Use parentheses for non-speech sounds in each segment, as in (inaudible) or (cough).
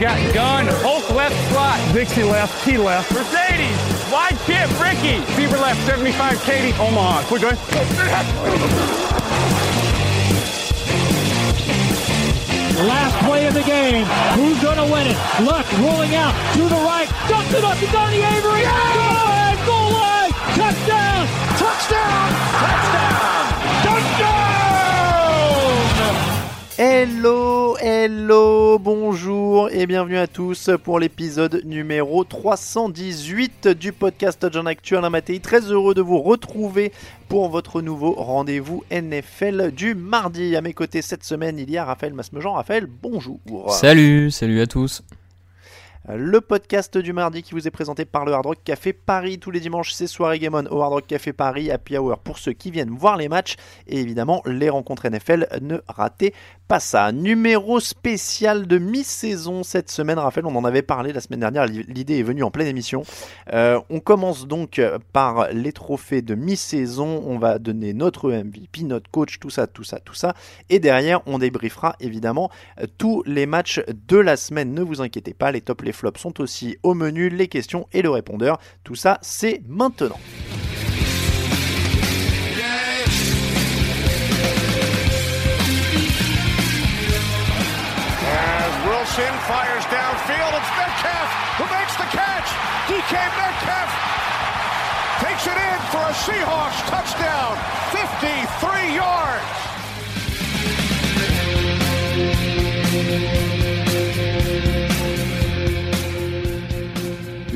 Got gun, Hulk left slot. Dixie left, T left. Mercedes, wide chip, Ricky. Fever left, 75, Katie, Omaha. Quick going. Last play of the game. Who's going to win it? Luck rolling out to the right. Dumps it up to Donnie Avery. Go line. Touchdown. Touchdown. Touchdown. Touchdown. Hello, hello, bonjour et bienvenue à tous pour l'épisode numéro 318 du podcast John Actuel Matéi. Très heureux de vous retrouver pour votre nouveau rendez-vous NFL du mardi. À mes côtés cette semaine, il y a Raphaël Masmejean. Raphaël, bonjour. Salut, salut à tous. Le podcast du mardi qui vous est présenté par le Hard Rock Café Paris. Tous les dimanches, c'est soirée Game On au Hard Rock Café Paris, Happy Hour pour ceux qui viennent voir les matchs. Et évidemment, les rencontres NFL, ne ratez pas ça. Numéro spécial de mi-saison cette semaine. Raphaël, on en avait parlé la semaine dernière. L'idée est venue en pleine émission. Euh, on commence donc par les trophées de mi-saison. On va donner notre MVP, notre coach, tout ça, tout ça, tout ça. Et derrière, on débriefera évidemment tous les matchs de la semaine. Ne vous inquiétez pas, les tops, les flops sont aussi au menu, les questions et le répondeur. Tout ça, c'est maintenant.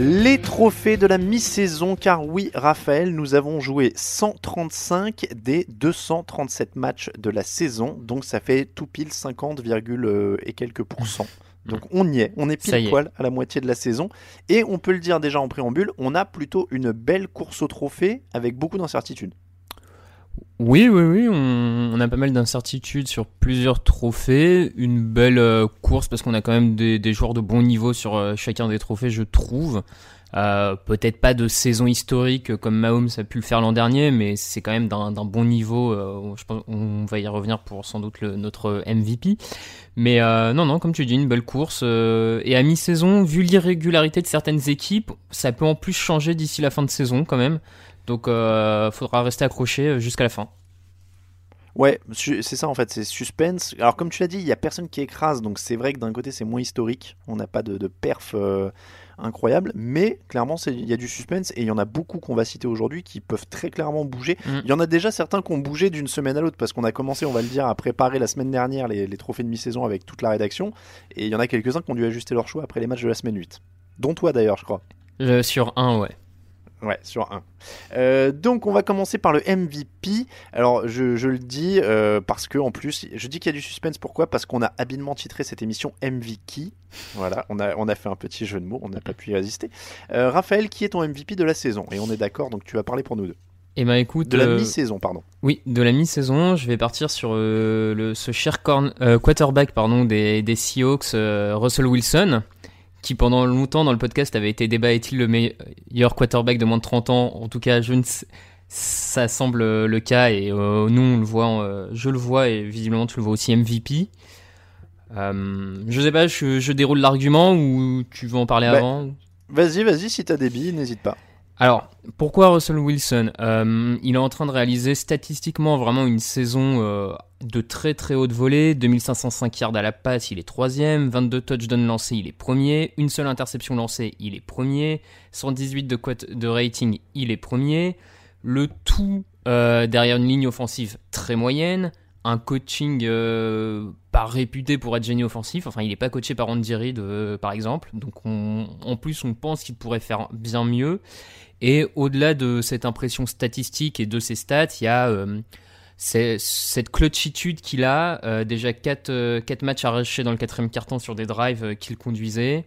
Les trophées de la mi-saison, car oui, Raphaël, nous avons joué 135 des 237 matchs de la saison, donc ça fait tout pile 50, et quelques pourcents. Donc on y est, on est pile est. poil à la moitié de la saison. Et on peut le dire déjà en préambule, on a plutôt une belle course au trophée avec beaucoup d'incertitudes. Oui, oui, oui, on, a pas mal d'incertitudes sur plusieurs trophées. Une belle euh, course parce qu'on a quand même des, joueurs de bon niveau sur euh, chacun des trophées, je trouve. Euh, Peut-être pas de saison historique comme Mahomes a pu le faire l'an dernier, mais c'est quand même d'un bon niveau. je pense on va y revenir pour sans doute notre MVP. Mais non, non, comme tu dis, une belle course. et à mi-saison, vu l'irrégularité de certaines équipes, ça peut en plus changer d'ici la fin de saison quand même. Donc, euh, faudra rester accroché euh, jusqu'à la fin. Ouais, c'est ça en fait, c'est suspense. Alors comme tu l'as dit, il y a personne qui écrase, donc c'est vrai que d'un côté c'est moins historique, on n'a pas de, de perf euh, incroyable, mais clairement il y a du suspense et il y en a beaucoup qu'on va citer aujourd'hui qui peuvent très clairement bouger. Mm. Il y en a déjà certains qui ont bougé d'une semaine à l'autre parce qu'on a commencé, on va le dire, à préparer la semaine dernière les, les trophées de mi-saison avec toute la rédaction, et il y en a quelques-uns qui ont dû ajuster leur choix après les matchs de la semaine 8. Dont toi d'ailleurs, je crois. Euh, sur un, ouais. Ouais, sur un. Euh, donc on va commencer par le MVP. Alors je, je le dis euh, parce que en plus, je dis qu'il y a du suspense. Pourquoi? Parce qu'on a habilement titré cette émission MVP. Voilà, on a, on a fait un petit jeu de mots, on n'a pas pu y résister. Euh, Raphaël, qui est ton MVP de la saison? Et on est d'accord, donc tu vas parler pour nous deux. Et ben écoute, De la euh, mi-saison, pardon. oui, de la mi-saison, je vais partir sur le, ce cher corn- quarterback pardon, des, des Seahawks, Russell Wilson, qui pendant longtemps dans le podcast avait été débat est-il le meilleur quarterback de moins de 30 ans? En tout cas, je ne sais- ça semble le cas et euh, nous on le voit, euh, je le vois et visiblement tu le vois aussi MVP. Euh, je sais pas, je, je déroule l'argument ou tu veux en parler Bah, avant? Vas-y, vas-y, si t'as des billes, n'hésite pas. Alors, pourquoi Russell Wilson? Euh, Il est en train de réaliser statistiquement vraiment une saison euh, de très très haute volée. 2505 yards à la passe, il est troisième. 22 touchdowns lancés, il est premier. Une seule interception lancée, il est premier. 118 de, de rating, il est premier. Le tout euh, derrière une ligne offensive très moyenne. Un coaching euh, pas réputé pour être génie offensif. Enfin, il n'est pas coaché par Andy Reid, euh, par exemple. Donc, en plus, on pense qu'il pourrait faire bien mieux. Et au-delà de cette impression statistique et de ses stats, il y a euh, cette clutchitude qu'il a. déjà 4, quatre matchs arrachés dans le quatrième carton sur des drives qu'il conduisait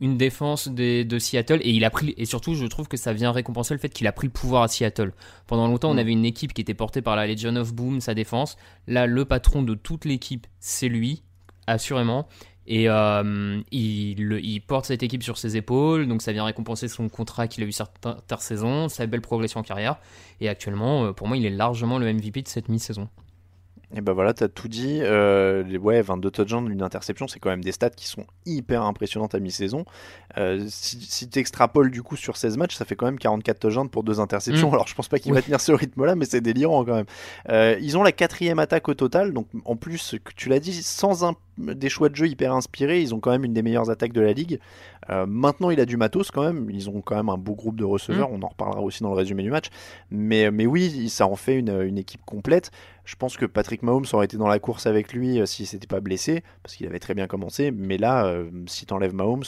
une défense de Seattle et il a pris et surtout je trouve que ça vient récompenser le fait qu'il a pris le pouvoir à Seattle. Pendant longtemps, on mm. avait une équipe qui était portée par la Legion of Boom, sa défense. Là, le patron de toute l'équipe, c'est lui, assurément. Et euh, il, il, porte cette équipe sur ses épaules, donc ça vient récompenser son contrat qu'il a eu cette intersaison, sa belle progression en carrière. Et actuellement, euh, pour moi, il est largement le MVP de cette mi-saison. Et ben voilà, t'as tout dit. Euh, ouais, 22 touchdowns, une interception, c'est quand même des stats qui sont hyper impressionnantes à mi-saison. Euh, si, si tu extrapoles du coup sur 16 matchs, ça fait quand même 44 touchdowns pour deux interceptions. Mm. Alors je pense pas qu'il va tenir ce rythme-là, mais c'est délirant quand même. Euh, ils ont la quatrième attaque au total, donc en plus, tu l'as dit, sans un, des choix de jeu hyper inspirés, ils ont quand même une des meilleures attaques de la ligue. Euh, maintenant, il a du matos quand même. Ils ont quand même un beau groupe de receveurs. Mm. On en reparlera aussi dans le résumé du match. Mais, mais oui, ça en fait une, une équipe complète. Je pense que Patrick Mahomes aurait été dans la course avec lui euh, s'il s'était pas blessé, parce qu'il avait très bien commencé. Mais là, euh, si tu enlèves Mahomes,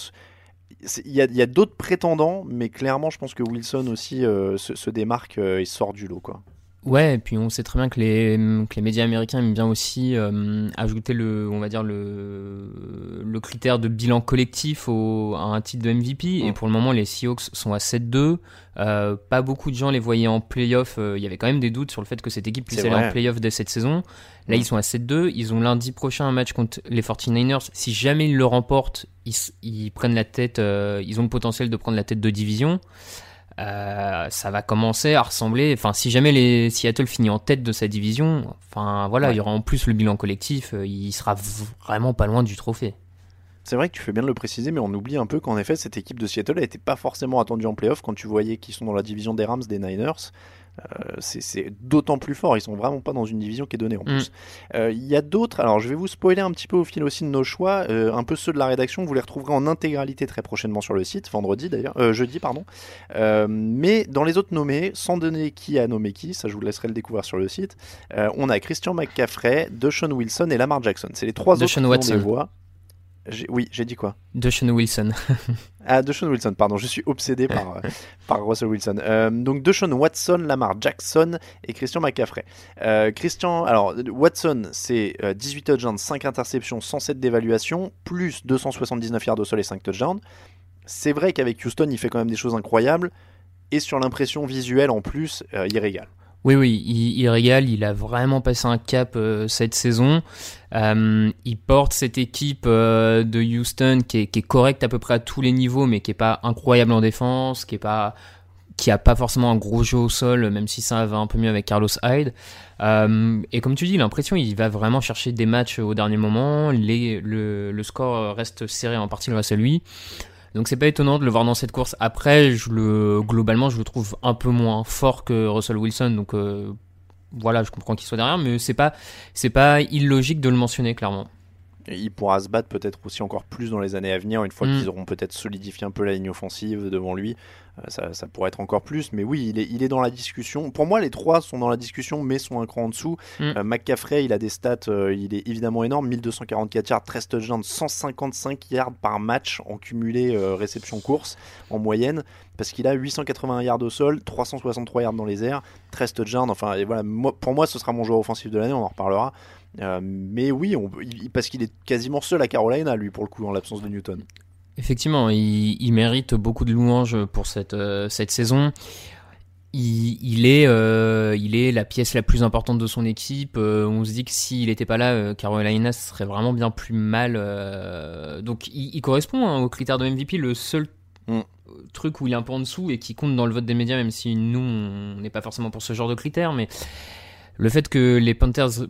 il y a, d'autres prétendants, mais clairement, je pense que Wilson aussi se, se, démarque et sort du lot. Quoi. Ouais, et puis on sait très bien que les, que les médias américains aiment bien aussi euh, ajouter le, on va dire le, le critère de bilan collectif au, à un titre de MVP. Et pour le moment, les Seahawks sont à 7-2. Euh, pas beaucoup de gens les voyaient en playoff. Euh, il y avait quand même des doutes sur le fait que cette équipe puisse aller en playoff dès cette saison. Là, ils sont à 7-2. Ils ont lundi prochain un match contre les 49ers. Si jamais ils le remportent, ils, ils prennent la tête. Euh, ils ont le potentiel de prendre la tête de division. Euh, ça va commencer à ressembler. Enfin, si jamais les Seattle finit en tête de sa division, enfin voilà, il y aura en plus le bilan collectif. Euh, il sera vraiment pas loin du trophée. C'est vrai que tu fais bien de le préciser, mais on oublie un peu qu'en effet, cette équipe de Seattle n'était pas forcément attendue en playoff quand tu voyais qu'ils sont dans la division des Rams, des Niners. Euh, c'est d'autant plus fort. Ils sont vraiment pas dans une division qui est donnée en plus. Mm. Euh, il y a d'autres. Alors, je vais vous spoiler un petit peu au fil aussi de nos choix. Euh, un peu ceux de la rédaction. Vous les retrouverez en intégralité très prochainement sur le site, vendredi d'ailleurs, jeudi pardon. mais dans les autres nommés, sans donner qui a nommé qui, ça je vous laisserai le découvrir sur le site. on a Christian McCaffrey, DeShaun Wilson et Lamar Jackson. C'est les trois autres Watson. voix. Oui, j'ai dit quoi? Deshaun Wilson. (laughs) ah, Deshaun Wilson, pardon, je suis obsédé par, euh, (laughs) par Russell Wilson. Euh, donc Deshaun Watson, Lamar Jackson et Christian McCaffrey. Euh, Christian, alors Watson, c'est 18 touchdowns, 5 interceptions, 107 d'évaluation, plus 279 yards au sol et 5 touchdowns. C'est vrai qu'avec Houston, il fait quand même des choses incroyables. Et sur l'impression visuelle en plus, il régale. Oui, oui, il, régale. Il a vraiment passé un cap euh, cette saison. Euh, il porte cette équipe euh, de Houston qui est, correcte à peu près à tous les niveaux, mais qui est pas incroyable en défense, qui est pas pas forcément un gros jeu au sol, même si ça va un peu mieux avec Carlos Hyde. et comme tu dis, l'impression il va vraiment chercher des matchs au dernier moment. Le, score reste serré en partie grâce à lui. Donc c'est pas étonnant de le voir dans cette course. Après, je le, globalement, je le trouve un peu moins fort que Russell Wilson. Donc euh, voilà, je comprends qu'il soit derrière, mais c'est pas, c'est pas illogique de le mentionner clairement. Il pourra se battre peut-être aussi encore plus dans les années à venir, une fois mm. qu'ils auront peut-être solidifié un peu la ligne offensive devant lui. Euh, ça, pourrait être encore plus, mais oui, il est, il est dans la discussion. Pour moi, les trois sont dans la discussion, mais sont un cran en dessous. Mm. Euh, McCaffrey, il a des stats, euh, il est évidemment énorme 1244 yards, 13 touchdowns, 155 yards par match en cumulé réception-course en moyenne, parce qu'il a 881 yards au sol, 363 yards dans les airs, 13 touchdowns. Enfin, et voilà, pour moi, ce sera mon joueur offensif de l'année, on en reparlera. Mais oui, parce qu'il est quasiment seul à Carolina, lui, pour le coup, en l'absence de Newton. Effectivement, il, mérite beaucoup de louanges pour cette, euh, cette saison. Il, est, euh, il est la pièce la plus importante de son équipe. Euh, on se dit que s'il n'était pas là, Carolina serait vraiment bien plus mal. donc il, correspond hein, aux critères de MVP. Le seul mm. truc où il est un peu en dessous et qui compte dans le vote des médias, même si nous, on n'est pas forcément pour ce genre de critères, mais le fait que les Panthers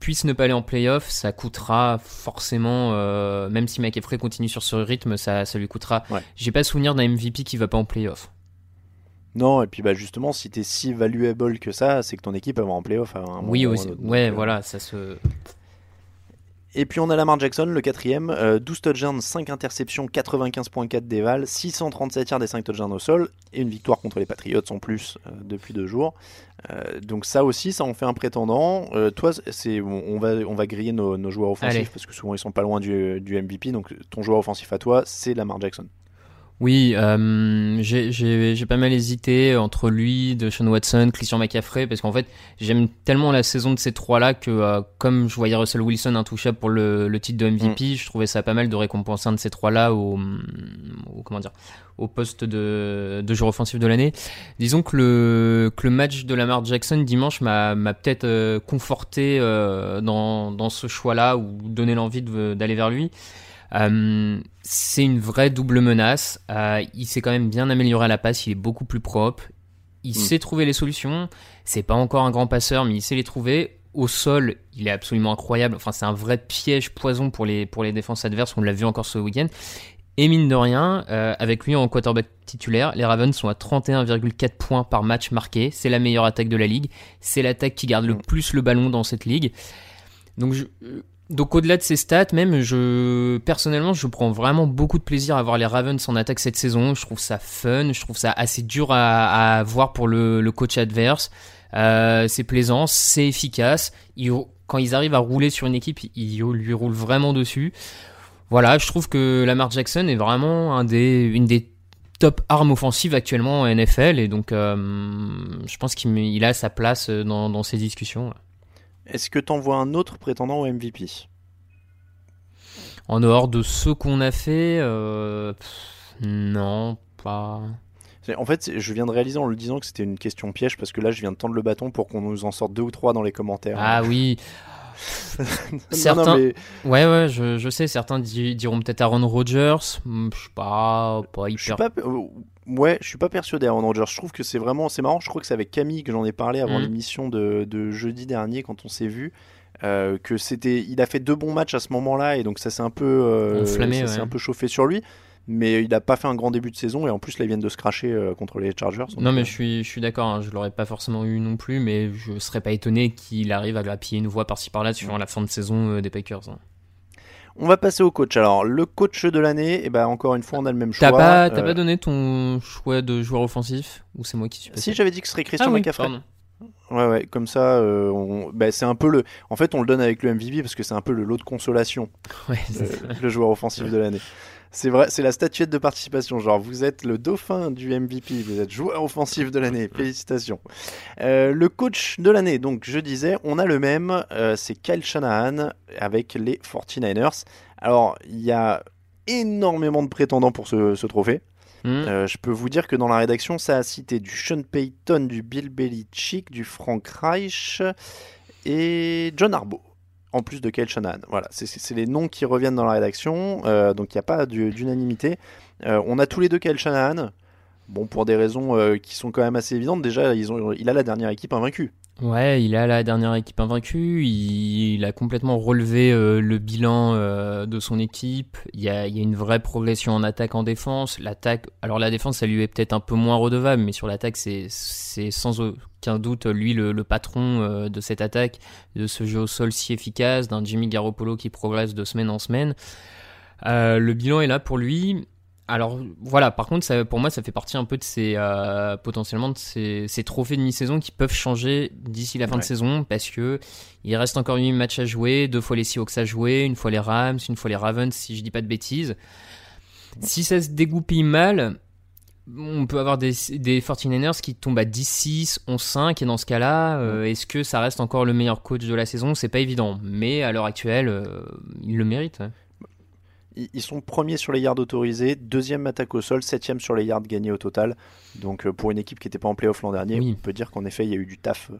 puisse ne pas aller en playoff, ça coûtera forcément, euh, même si McAfee continue sur ce rythme, ça, ça lui coûtera. J'ai pas souvenir d'un MVP qui va pas en playoff. Non, et puis bah justement, si t'es si valuable que ça, c'est que ton équipe va en playoff. oui, aussi. ouais, euh, voilà, ça se. Et puis on a Lamar Jackson, le quatrième, euh, 12 touchdowns, 5 interceptions, 95.4 déval, 637 yards des 5 touchdowns au sol, et une victoire contre les Patriots en plus euh, depuis deux jours. Euh, donc ça aussi, ça en fait un prétendant. Euh, toi, c'est, on, on va, on va griller nos, nos joueurs offensifs Allez. parce que souvent ils sont pas loin du, du MVP. Donc ton joueur offensif à toi, c'est Lamar Jackson. Oui, euh, j'ai- j'ai j'ai pas mal hésité entre lui, de Sean Watson, Christian McCaffrey, parce qu'en fait, j'aime tellement la saison de ces trois-là que, euh, comme je voyais Russell Wilson intouchable pour le, le titre de MVP, je trouvais ça pas mal de récompenser un de ces trois-là au, au- comment dire, au poste de, de joueur offensif de l'année. Disons que le, que le match de Lamar Jackson dimanche m'a m'a peut-être euh, conforté euh, dans, dans ce choix-là ou donné l'envie d'aller vers lui. Euh, c'est une vraie double menace. Euh, il s'est quand même bien amélioré à la passe, il est beaucoup plus propre. Il sait trouver les solutions. C'est pas encore un grand passeur, mais il sait les trouver. Au sol, il est absolument incroyable. Enfin, c'est un vrai piège poison pour les, pour les défenses adverses. On l'a vu encore ce week-end. Et mine de rien, euh, avec lui en quarterback titulaire, les Ravens sont à 31,4 points par match marqué. C'est la meilleure attaque de la ligue. C'est l'attaque qui garde le plus le ballon dans cette ligue. Donc, je- donc au-delà de ces stats, même, je personnellement, je prends vraiment beaucoup de plaisir à voir les Ravens en attaque cette saison. Je trouve ça fun, je trouve ça assez dur à, voir pour le, coach adverse. Euh, c'est plaisant, c'est efficace. Quand ils arrivent à rouler sur une équipe, ils lui roulent vraiment dessus. Voilà, je trouve que Lamar Jackson est vraiment une des top armes offensives actuellement en NFL et donc euh, je pense qu'il il a sa place dans, dans ces discussions. Est-ce que tu envoies un autre prétendant au MVP En dehors de ce qu'on a fait, euh, pff, non, pas. En fait, je viens de réaliser en le disant que c'était une question piège parce que là, je viens de tendre le bâton pour qu'on nous en sorte deux ou trois dans les commentaires. Ah oui, Non, certains- mais ouais, ouais, je, je sais, certains di- diront peut-être Aaron Rodgers, Hmm, je sais pas, pas je suis hyper. pas, euh, ouais, je suis pas persuadé Aaron Rodgers. Je trouve que c'est vraiment, c'est marrant. Je crois que c'est avec Camille que j'en ai parlé avant Mhm. l'émission de, de jeudi dernier quand on s'est vu. euh, que c'était, il a fait deux bons matchs à ce moment-là et donc ça s'est un peu, euh, Enflammé, ça ouais. un peu chauffé sur lui. Mais il n'a pas fait un grand début de saison et en plus là ils viennent de se cracher euh, contre les Chargers. Non, mais euh, je suis, je suis d'accord, hein, je l'aurais pas forcément eu non plus, mais je serais pas étonné qu'il arrive à grappiller une voix par-ci par-là sur la fin de saison euh, des Packers. hein. On va passer au coach. Alors, le coach de l'année, et ben encore une fois, on a le même choix. T'as pas, Euh, pas donné ton choix de joueur offensif? Ou c'est moi qui suis passé? Si j'avais dit que ce serait Christian ah, oui, McCaffrey. pardon. Ouais, ouais, comme ça, euh, on- bah, c'est un peu le. En fait, on le donne avec le MVP parce que c'est un peu le lot de consolation, (laughs) Ouais, euh, le joueur offensif de l'année. C'est vrai, c'est la statuette de participation. Genre, vous êtes le dauphin du MVP, vous êtes joueur offensif de l'année. (laughs) Félicitations. Euh, le coach de l'année, donc je disais, on a le même, euh, c'est Kyle Shanahan avec les 49ers. Alors, il y a énormément de prétendants pour ce, ce trophée. Hmm. Euh, je peux vous dire que dans la rédaction, ça a cité du Sean Payton, du Bill Belichick, du Frank Reich et John Harbaugh. En plus de Kyle Shanahan. Voilà, c'est- les noms qui reviennent dans la rédaction, euh, donc il n'y a pas du- d'unanimité. Euh, on a tous les deux Kyle Shanahan. Bon, pour des raisons euh, qui sont quand même assez évidentes. Déjà, il a la dernière équipe invaincue. Ouais, il a la dernière équipe invaincue, il, a complètement relevé euh, le bilan euh, de son équipe, il y, a, une vraie progression en attaque, en défense. L'attaque, alors la défense, ça lui est peut-être un peu moins redevable, mais sur l'attaque, c'est sans aucun doute lui le, patron euh, de cette attaque, de ce jeu au sol si efficace, d'un Jimmy Garoppolo qui progresse de semaine en semaine. Le bilan est là pour lui. Alors voilà, par contre, ça, pour moi, ça fait partie un peu de ces euh, potentiellement de ces, ces trophées de mi-saison qui peuvent changer d'ici la fin de saison parce que il reste encore 8 matchs à jouer, deux fois les Seahawks à jouer, une fois les Rams, une fois les Ravens, si je dis pas de bêtises. Si ça se dégoupille mal, on peut avoir des, des 49ers qui tombent à 10-6, 11-5, et dans ce cas-là, euh, est-ce que ça reste encore le meilleur coach de la saison? C'est pas évident, mais à l'heure actuelle, euh, il le mérite. hein. Ils sont premiers sur les yards autorisés, deuxième attaque au sol, septième sur les yards gagnés au total. Donc euh, pour une équipe qui n'était pas en playoff l'an dernier, Oui. on peut dire qu'en effet il y a eu du taf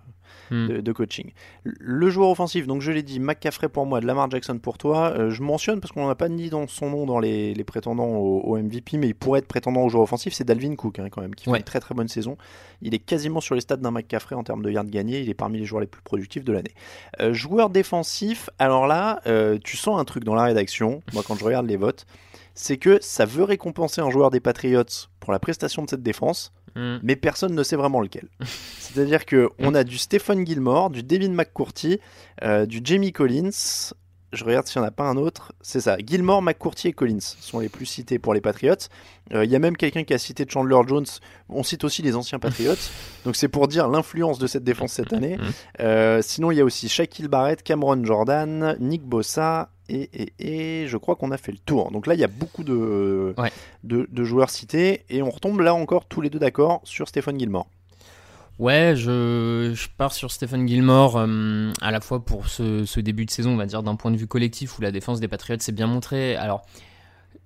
Hmm. de, de coaching. Le joueur offensif, donc je l'ai dit, McCaffrey pour moi, de Lamar Jackson pour toi. Euh, je mentionne parce qu'on n'a pas ni dans son nom dans les, les prétendants au, au MVP, mais il pourrait être prétendant au joueur offensif, c'est Dalvin Cook hein, quand même, qui fait une très très bonne saison. Il est quasiment sur les stats d'un McCaffrey en termes de yards gagnés, il est parmi les joueurs les plus productifs de l'année. Euh, joueur défensif, alors là, euh, tu sens un truc dans la rédaction, moi quand je regarde les votes, c'est que ça veut récompenser un joueur des Patriots pour la prestation de cette défense, Hmm. mais personne ne sait vraiment lequel. (laughs) C'est-à-dire que on a du Stephen Gilmore, du Devin McCourty, euh, du Jamie Collins je regarde s'il n'y en a pas un autre. C'est ça. Gilmore, McCourty et Collins sont les plus cités pour les Patriots. Euh, Il y a même quelqu'un qui a cité Chandler Jones. On cite aussi les anciens Patriots. (laughs) Donc c'est pour dire l'influence de cette défense cette année. Euh, sinon, il y a aussi Shaquille Barrett, Cameron Jordan, Nick Bossa. Et, et, et je crois qu'on a fait le tour. Donc là, il y a beaucoup de, Ouais. de, de joueurs cités. Et on retombe là encore tous les deux d'accord sur Stephen Gilmore. Ouais, je, je pars sur Stephen Gilmore euh, à la fois pour ce, ce début de saison, on va dire d'un point de vue collectif où la défense des Patriots s'est bien montrée. Alors,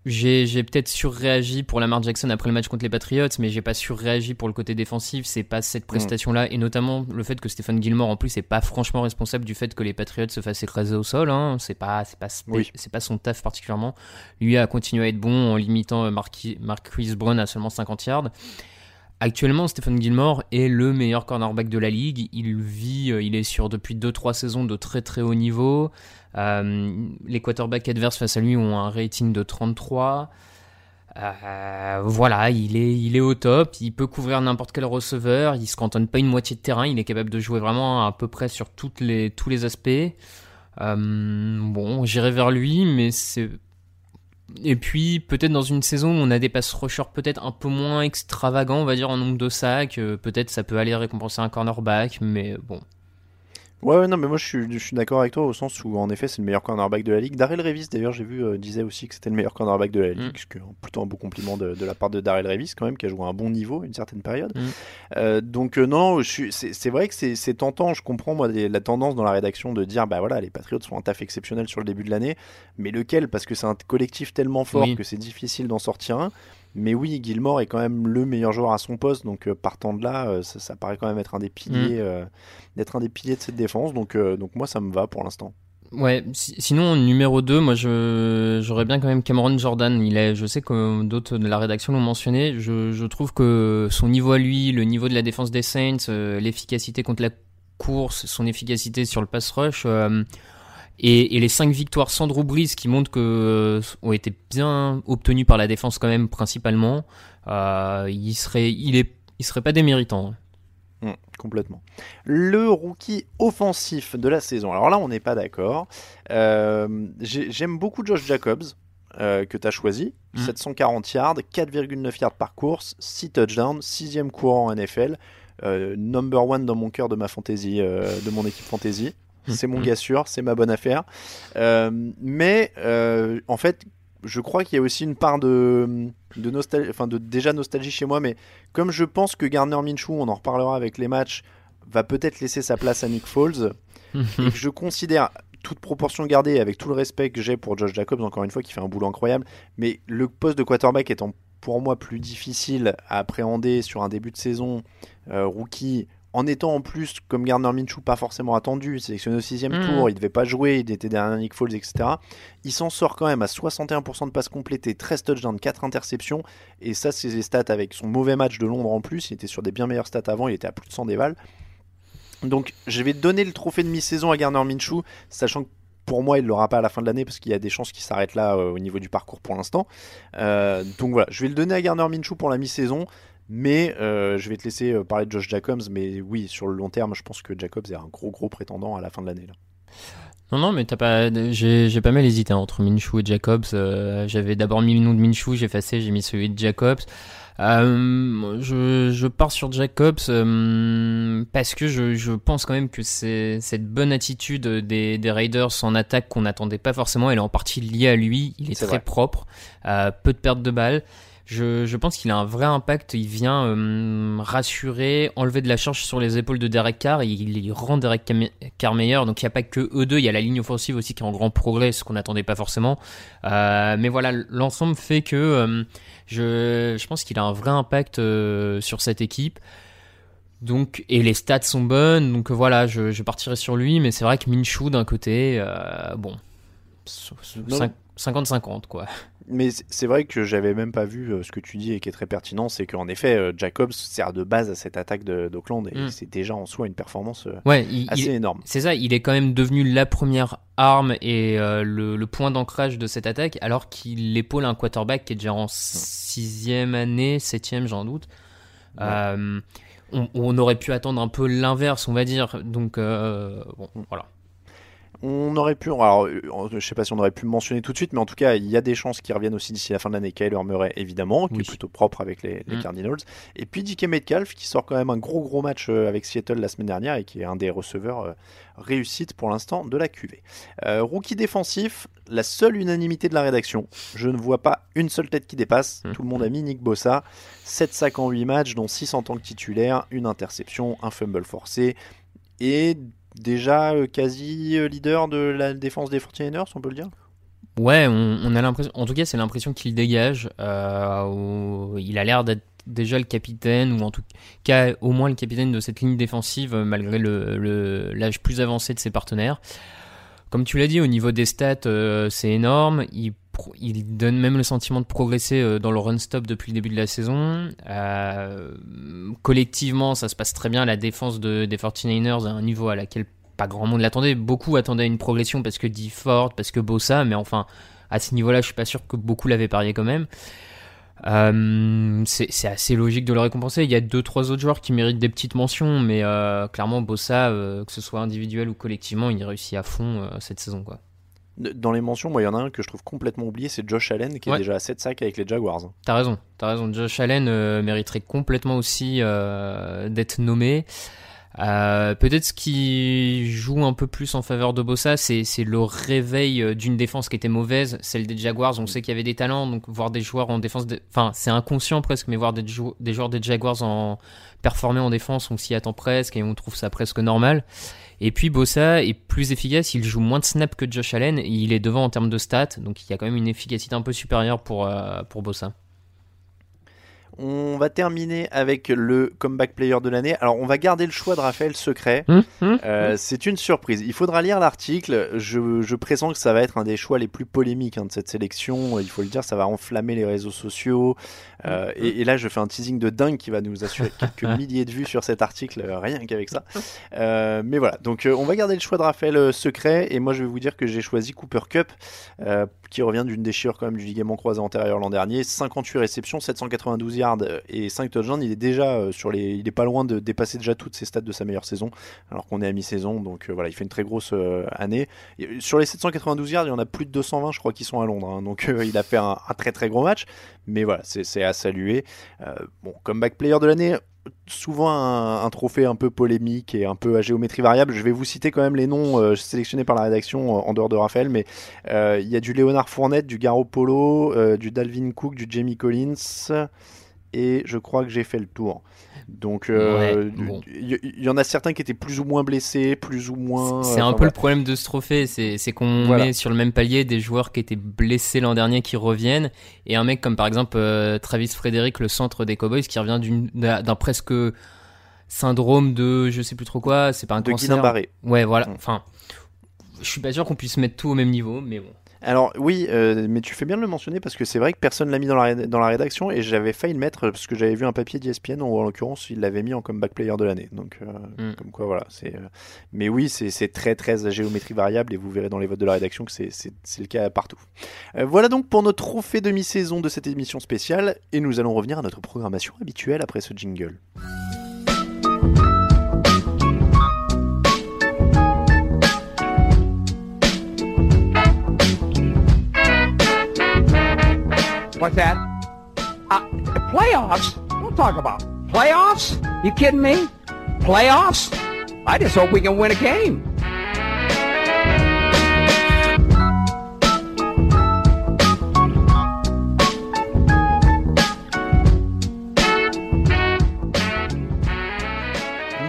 j'ai j'ai peut-être surréagi pour Lamar Jackson après le match contre les Patriots, mais j'ai pas surréagi pour le côté défensif. C'est pas cette prestation-là, et notamment le fait que Stephen Gilmore en plus est pas franchement responsable du fait que les Patriots se fassent écraser au sol. Hein. C'est pas c'est pas Oui. c'est pas son taf particulièrement. Lui a continué à être bon en limitant euh, Marquis- Marquise Brown à seulement 50 yards. Actuellement, Stephen Gilmore est le meilleur cornerback de la ligue. Il vit, euh, il est sur depuis 2-3 saisons de très très haut niveau. Euh, les quarterbacks adverses face à lui ont un rating de 33. Euh, voilà, il est, au top. Il peut couvrir n'importe quel receveur. Il se cantonne pas une moitié de terrain. Il est capable de jouer vraiment à peu près sur tous les aspects. Bon, j'irai vers lui, mais c'est et puis, peut-être dans une saison où on a des pass rushers peut-être un peu moins extravagants, on va dire, en nombre de sacs, euh, peut-être ça peut aller récompenser un cornerback, mais bon. Ouais, ouais, non, mais moi je suis, je suis d'accord avec toi au sens où en effet c'est le meilleur cornerback de la ligue. Darrell Revis, d'ailleurs, j'ai vu, euh, disait aussi que c'était le meilleur cornerback de la ligue, Mm. ce qui est plutôt un beau compliment de, de la part de Darrell Revis quand même, qui a joué à un bon niveau à une certaine période. Mm. Euh, donc euh, non, c'est vrai que c'est tentant. Je comprends moi la tendance dans la rédaction de dire bah voilà les Patriots font un taf exceptionnel sur le début de l'année, mais lequel? Parce que c'est un collectif tellement fort Oui. que c'est difficile d'en sortir un. Mais oui, Gilmore est quand même le meilleur joueur à son poste, donc euh, partant de là, euh, ça, ça paraît quand même être un des piliers, euh, d'être un des piliers de cette défense. Donc, euh, donc moi, ça me va pour l'instant. Ouais, si- sinon, numéro 2, moi je, j'aurais bien quand même Cameron Jordan. Il est, je sais que d'autres de la rédaction l'ont mentionné. Je, je trouve que son niveau à lui, le niveau de la défense des Saints, euh, l'efficacité contre la course, son efficacité sur le pass rush, euh, et, et les 5 victoires sans Drew Brees qui montrent que euh, ont été bien obtenues par la défense quand même principalement. Euh, il serait, il est, il serait pas déméritant. Mm, complètement. Le rookie offensif de la saison. Alors là, on n'est pas d'accord. Euh, j'ai- J'aime beaucoup Josh Jacobs. que tu as choisi, Mm. 740 yards, 4,9 yards par course, 6 touchdowns, 6 courant en NFL, number one dans mon cœur de ma fantasy, de mon équipe fantasy. C'est mon Mm. gars sûr, c'est ma bonne affaire. Euh, mais euh, en fait, je crois qu'il y a aussi une part de, de nostalgie, enfin de déjà nostalgie chez moi, mais comme je pense que Gardner Minshew, on en reparlera avec les matchs, va peut-être laisser sa place à Nick Foles, et que je considère toute proportion gardée, avec tout le respect que j'ai pour Josh Jacobs, encore une fois, qui fait un boulot incroyable, mais le poste de quarterback étant pour moi plus difficile à appréhender sur un début de saison euh, rookie, en étant en plus, comme Gardner Minshew, pas forcément attendu, sélectionné au sixième Mhm. tour, il devait pas jouer, il était derrière Nick Foles, etc. Il s'en sort quand même à 61% de passes complétées, 13 touchdowns, 4 interceptions, et ça, c'est les stats avec son mauvais match de Londres en plus, il était sur des bien meilleures stats avant, il était à plus de 100 dévals. Donc je vais donner le trophée de mi-saison à Garner Minshew, sachant que pour moi il l'aura pas à la fin de l'année parce qu'il y a des chances qu'il s'arrête là euh, au niveau du parcours pour l'instant. Euh, donc voilà, je vais le donner à Garner Minshew pour la mi-saison, mais euh, je vais te laisser euh, parler de Josh Jacobs. Mais oui, sur le long terme, je pense que Jacobs est un gros gros prétendant à la fin de l'année. là. Non, non, mais t'as pas. J'ai j'ai pas mal hésité hein, entre Minshew et Jacobs. Euh, J'avais d'abord mis le nom de Minshew, j'ai effacé, j'ai mis celui de Jacobs. Euh, je, je pars sur Jacobs euh, parce que je, je pense quand même que c'est cette bonne attitude des, des Raiders en attaque qu'on n'attendait pas forcément. Elle est en partie liée à lui. Il est, C'est très vrai. propre, euh, peu de pertes de balles. Je, je pense qu'il a un vrai impact. Il vient euh, rassurer, enlever de la charge sur les épaules de Derek Carr. Et il, il rend Derek Carr meilleur. Donc il n'y a pas que eux deux. Il y a la ligne offensive aussi qui est en grand progrès, ce qu'on n'attendait pas forcément. Euh, mais voilà, l'ensemble fait que euh, je, je pense qu'il a un vrai impact sur cette équipe. Donc, et les stats sont bonnes, donc voilà, je, je partirai sur lui, mais c'est vrai que Minshew d'un côté, euh, bon, Non, cinq- 50-50 quoi. Mais c'est vrai que j'avais même pas vu euh, ce que tu dis et qui est très pertinent, c'est qu'en effet, euh, Jacobs sert de base à cette attaque d'Oakland et Mm. c'est déjà en soi une performance euh, Ouais, il, assez il- énorme. c'est ça, il est quand même devenu la première arme et euh, le, le point d'ancrage de cette attaque, alors qu'il épaule un quarterback qui est déjà en sixième année, septième, j'en doute. Euh, on, on aurait pu attendre un peu l'inverse, on va dire. Donc, euh, bon, voilà. On aurait pu, alors euh, je sais pas si on aurait pu mentionner tout de suite, mais en tout cas, il y a des chances qu'ils reviennent aussi d'ici la fin de l'année. Kyler Murray, évidemment, qui Oui. est plutôt propre avec les, les Mm. Cardinals. Et puis DK Metcalf, qui sort quand même un gros gros match euh, avec Seattle la semaine dernière et qui est un des receveurs euh, réussite pour l'instant de la QV. Euh, rookie défensif, la seule unanimité de la rédaction. Je ne vois pas une seule tête qui dépasse. Mm. Tout le monde a mis Nick Bossa. 7 sacs en 8 matchs, dont 6 en tant que titulaire, une interception, un fumble forcé. Et déjà euh, quasi euh, leader de la défense des 49ers, on peut le dire? Ouais, on, a l'impression, en tout cas, c'est l'impression qu'il dégage. euh, il a l'air d'être déjà le capitaine, ou en tout cas au moins le capitaine de cette ligne défensive, malgré le- le- l'âge plus avancé de ses partenaires. Comme tu l'as dit, au niveau des stats, c'est énorme. Il donne même le sentiment de progresser euh, dans le run-stop depuis le début de la saison. Euh, collectivement, ça se passe très bien. La défense de, des 49ers à un niveau à laquelle pas grand monde l'attendait. Beaucoup attendaient une progression parce que Ford, parce que Bossa, mais enfin, à ce niveau-là, je suis pas sûr que beaucoup l'avaient parié quand même. Euh, c'est assez logique de le récompenser. Il y a deux trois autres joueurs qui méritent des petites mentions, mais clairement Bossa, que ce soit individuel ou collectivement, il réussit à fond cette saison quoi. Dans les mentions, moi, il y en a un que je trouve complètement oublié, c'est Josh Allen, qui est Ouais. déjà à 7 sacs avec les Jaguars. T'as raison, t'as raison. Josh Allen euh, mériterait complètement aussi euh, d'être nommé. Euh, Peut-être ce qui joue un peu plus en faveur de Bossa, c'est le réveil d'une défense qui était mauvaise, celle des Jaguars. On sait qu'il y avait des talents, donc voir des joueurs en défense, de- enfin c'est inconscient presque, mais voir des, jou- des joueurs des Jaguars en performer en défense, on s'y attend presque et on trouve ça presque normal. Et puis Bossa est plus efficace, il joue moins de snaps que Josh Allen, il est devant en termes de stats, donc il y a quand même une efficacité un peu supérieure pour, euh, pour Bossa. On va terminer avec le comeback player de l'année. Alors, on va garder le choix de Raphaël secret. Hum, hum. Euh, c'est une surprise. Il faudra lire l'article. Je, je pressens que ça va être un des choix les plus polémiques hein, de cette sélection. Il faut le dire, ça va enflammer les réseaux sociaux. Euh, et, et là, je fais un teasing de dingue qui va nous assurer (laughs) quelques milliers de vues sur cet article, euh, rien qu'avec ça. Euh, mais voilà, donc on va garder le choix de Raphaël secret. Et moi, je vais vous dire que j'ai choisi Cooper Cup, qui revient d'une déchirure quand même du ligament croisé antérieur l'an dernier. 58 réceptions, 792 yards euh, et 5 touchdowns. Il est déjà euh, sur les, il est pas loin de dépasser déjà toutes ses stats de sa meilleure saison, alors qu'on est à mi-saison. Donc euh, voilà, il fait une très grosse année. Sur les 792 yards, il y en a plus de 220, je crois, qui sont à Londres. hein. donc il a fait un, très très gros match. Mais voilà, c'est à saluer. Bon, comeback player de l'année, souvent un, trophée un peu polémique et un peu à géométrie variable. Je vais vous citer quand même les noms euh, sélectionnés par la rédaction euh, en dehors de Raphaël, mais euh, il y a du Léonard Fournette, du Garo Polo, du Dalvin Cook, du Jamie Collins, et je crois que j'ai fait le tour. Donc, euh, Ouais, bon. il y, il y en a certains qui étaient plus ou moins blessés, plus ou moins. C'est euh, un peu voilà. le problème de ce trophée, c'est qu'on Voilà. met sur le même palier des joueurs qui étaient blessés l'an dernier qui reviennent, et un mec comme par exemple euh, Travis Frederick, le centre des Cowboys, qui revient d'un presque syndrome de je sais plus trop quoi, c'est pas un de cancer. Guillain-Barré. Ouais, voilà. Mm. Enfin, je suis pas sûr qu'on puisse mettre tout au même niveau, mais bon. Alors oui, euh, mais tu fais bien de le mentionner parce que c'est vrai que personne l'a mis dans la, dans la rédaction et j'avais failli le mettre parce que j'avais vu un papier d'ESPN où en l'occurrence il l'avait mis en comeback player de l'année. Donc euh, Mm. comme quoi voilà, c'est. euh, Mais oui, c'est très très à géométrie variable et vous verrez dans les votes de la rédaction que c'est le cas partout. Voilà donc pour notre trophée demi-saison de cette émission spéciale et nous allons revenir à notre programmation habituelle après ce jingle. What's that? Uh, playoffs? Don't talk about playoffs. You kidding me? Playoffs? I just hope we can win a game.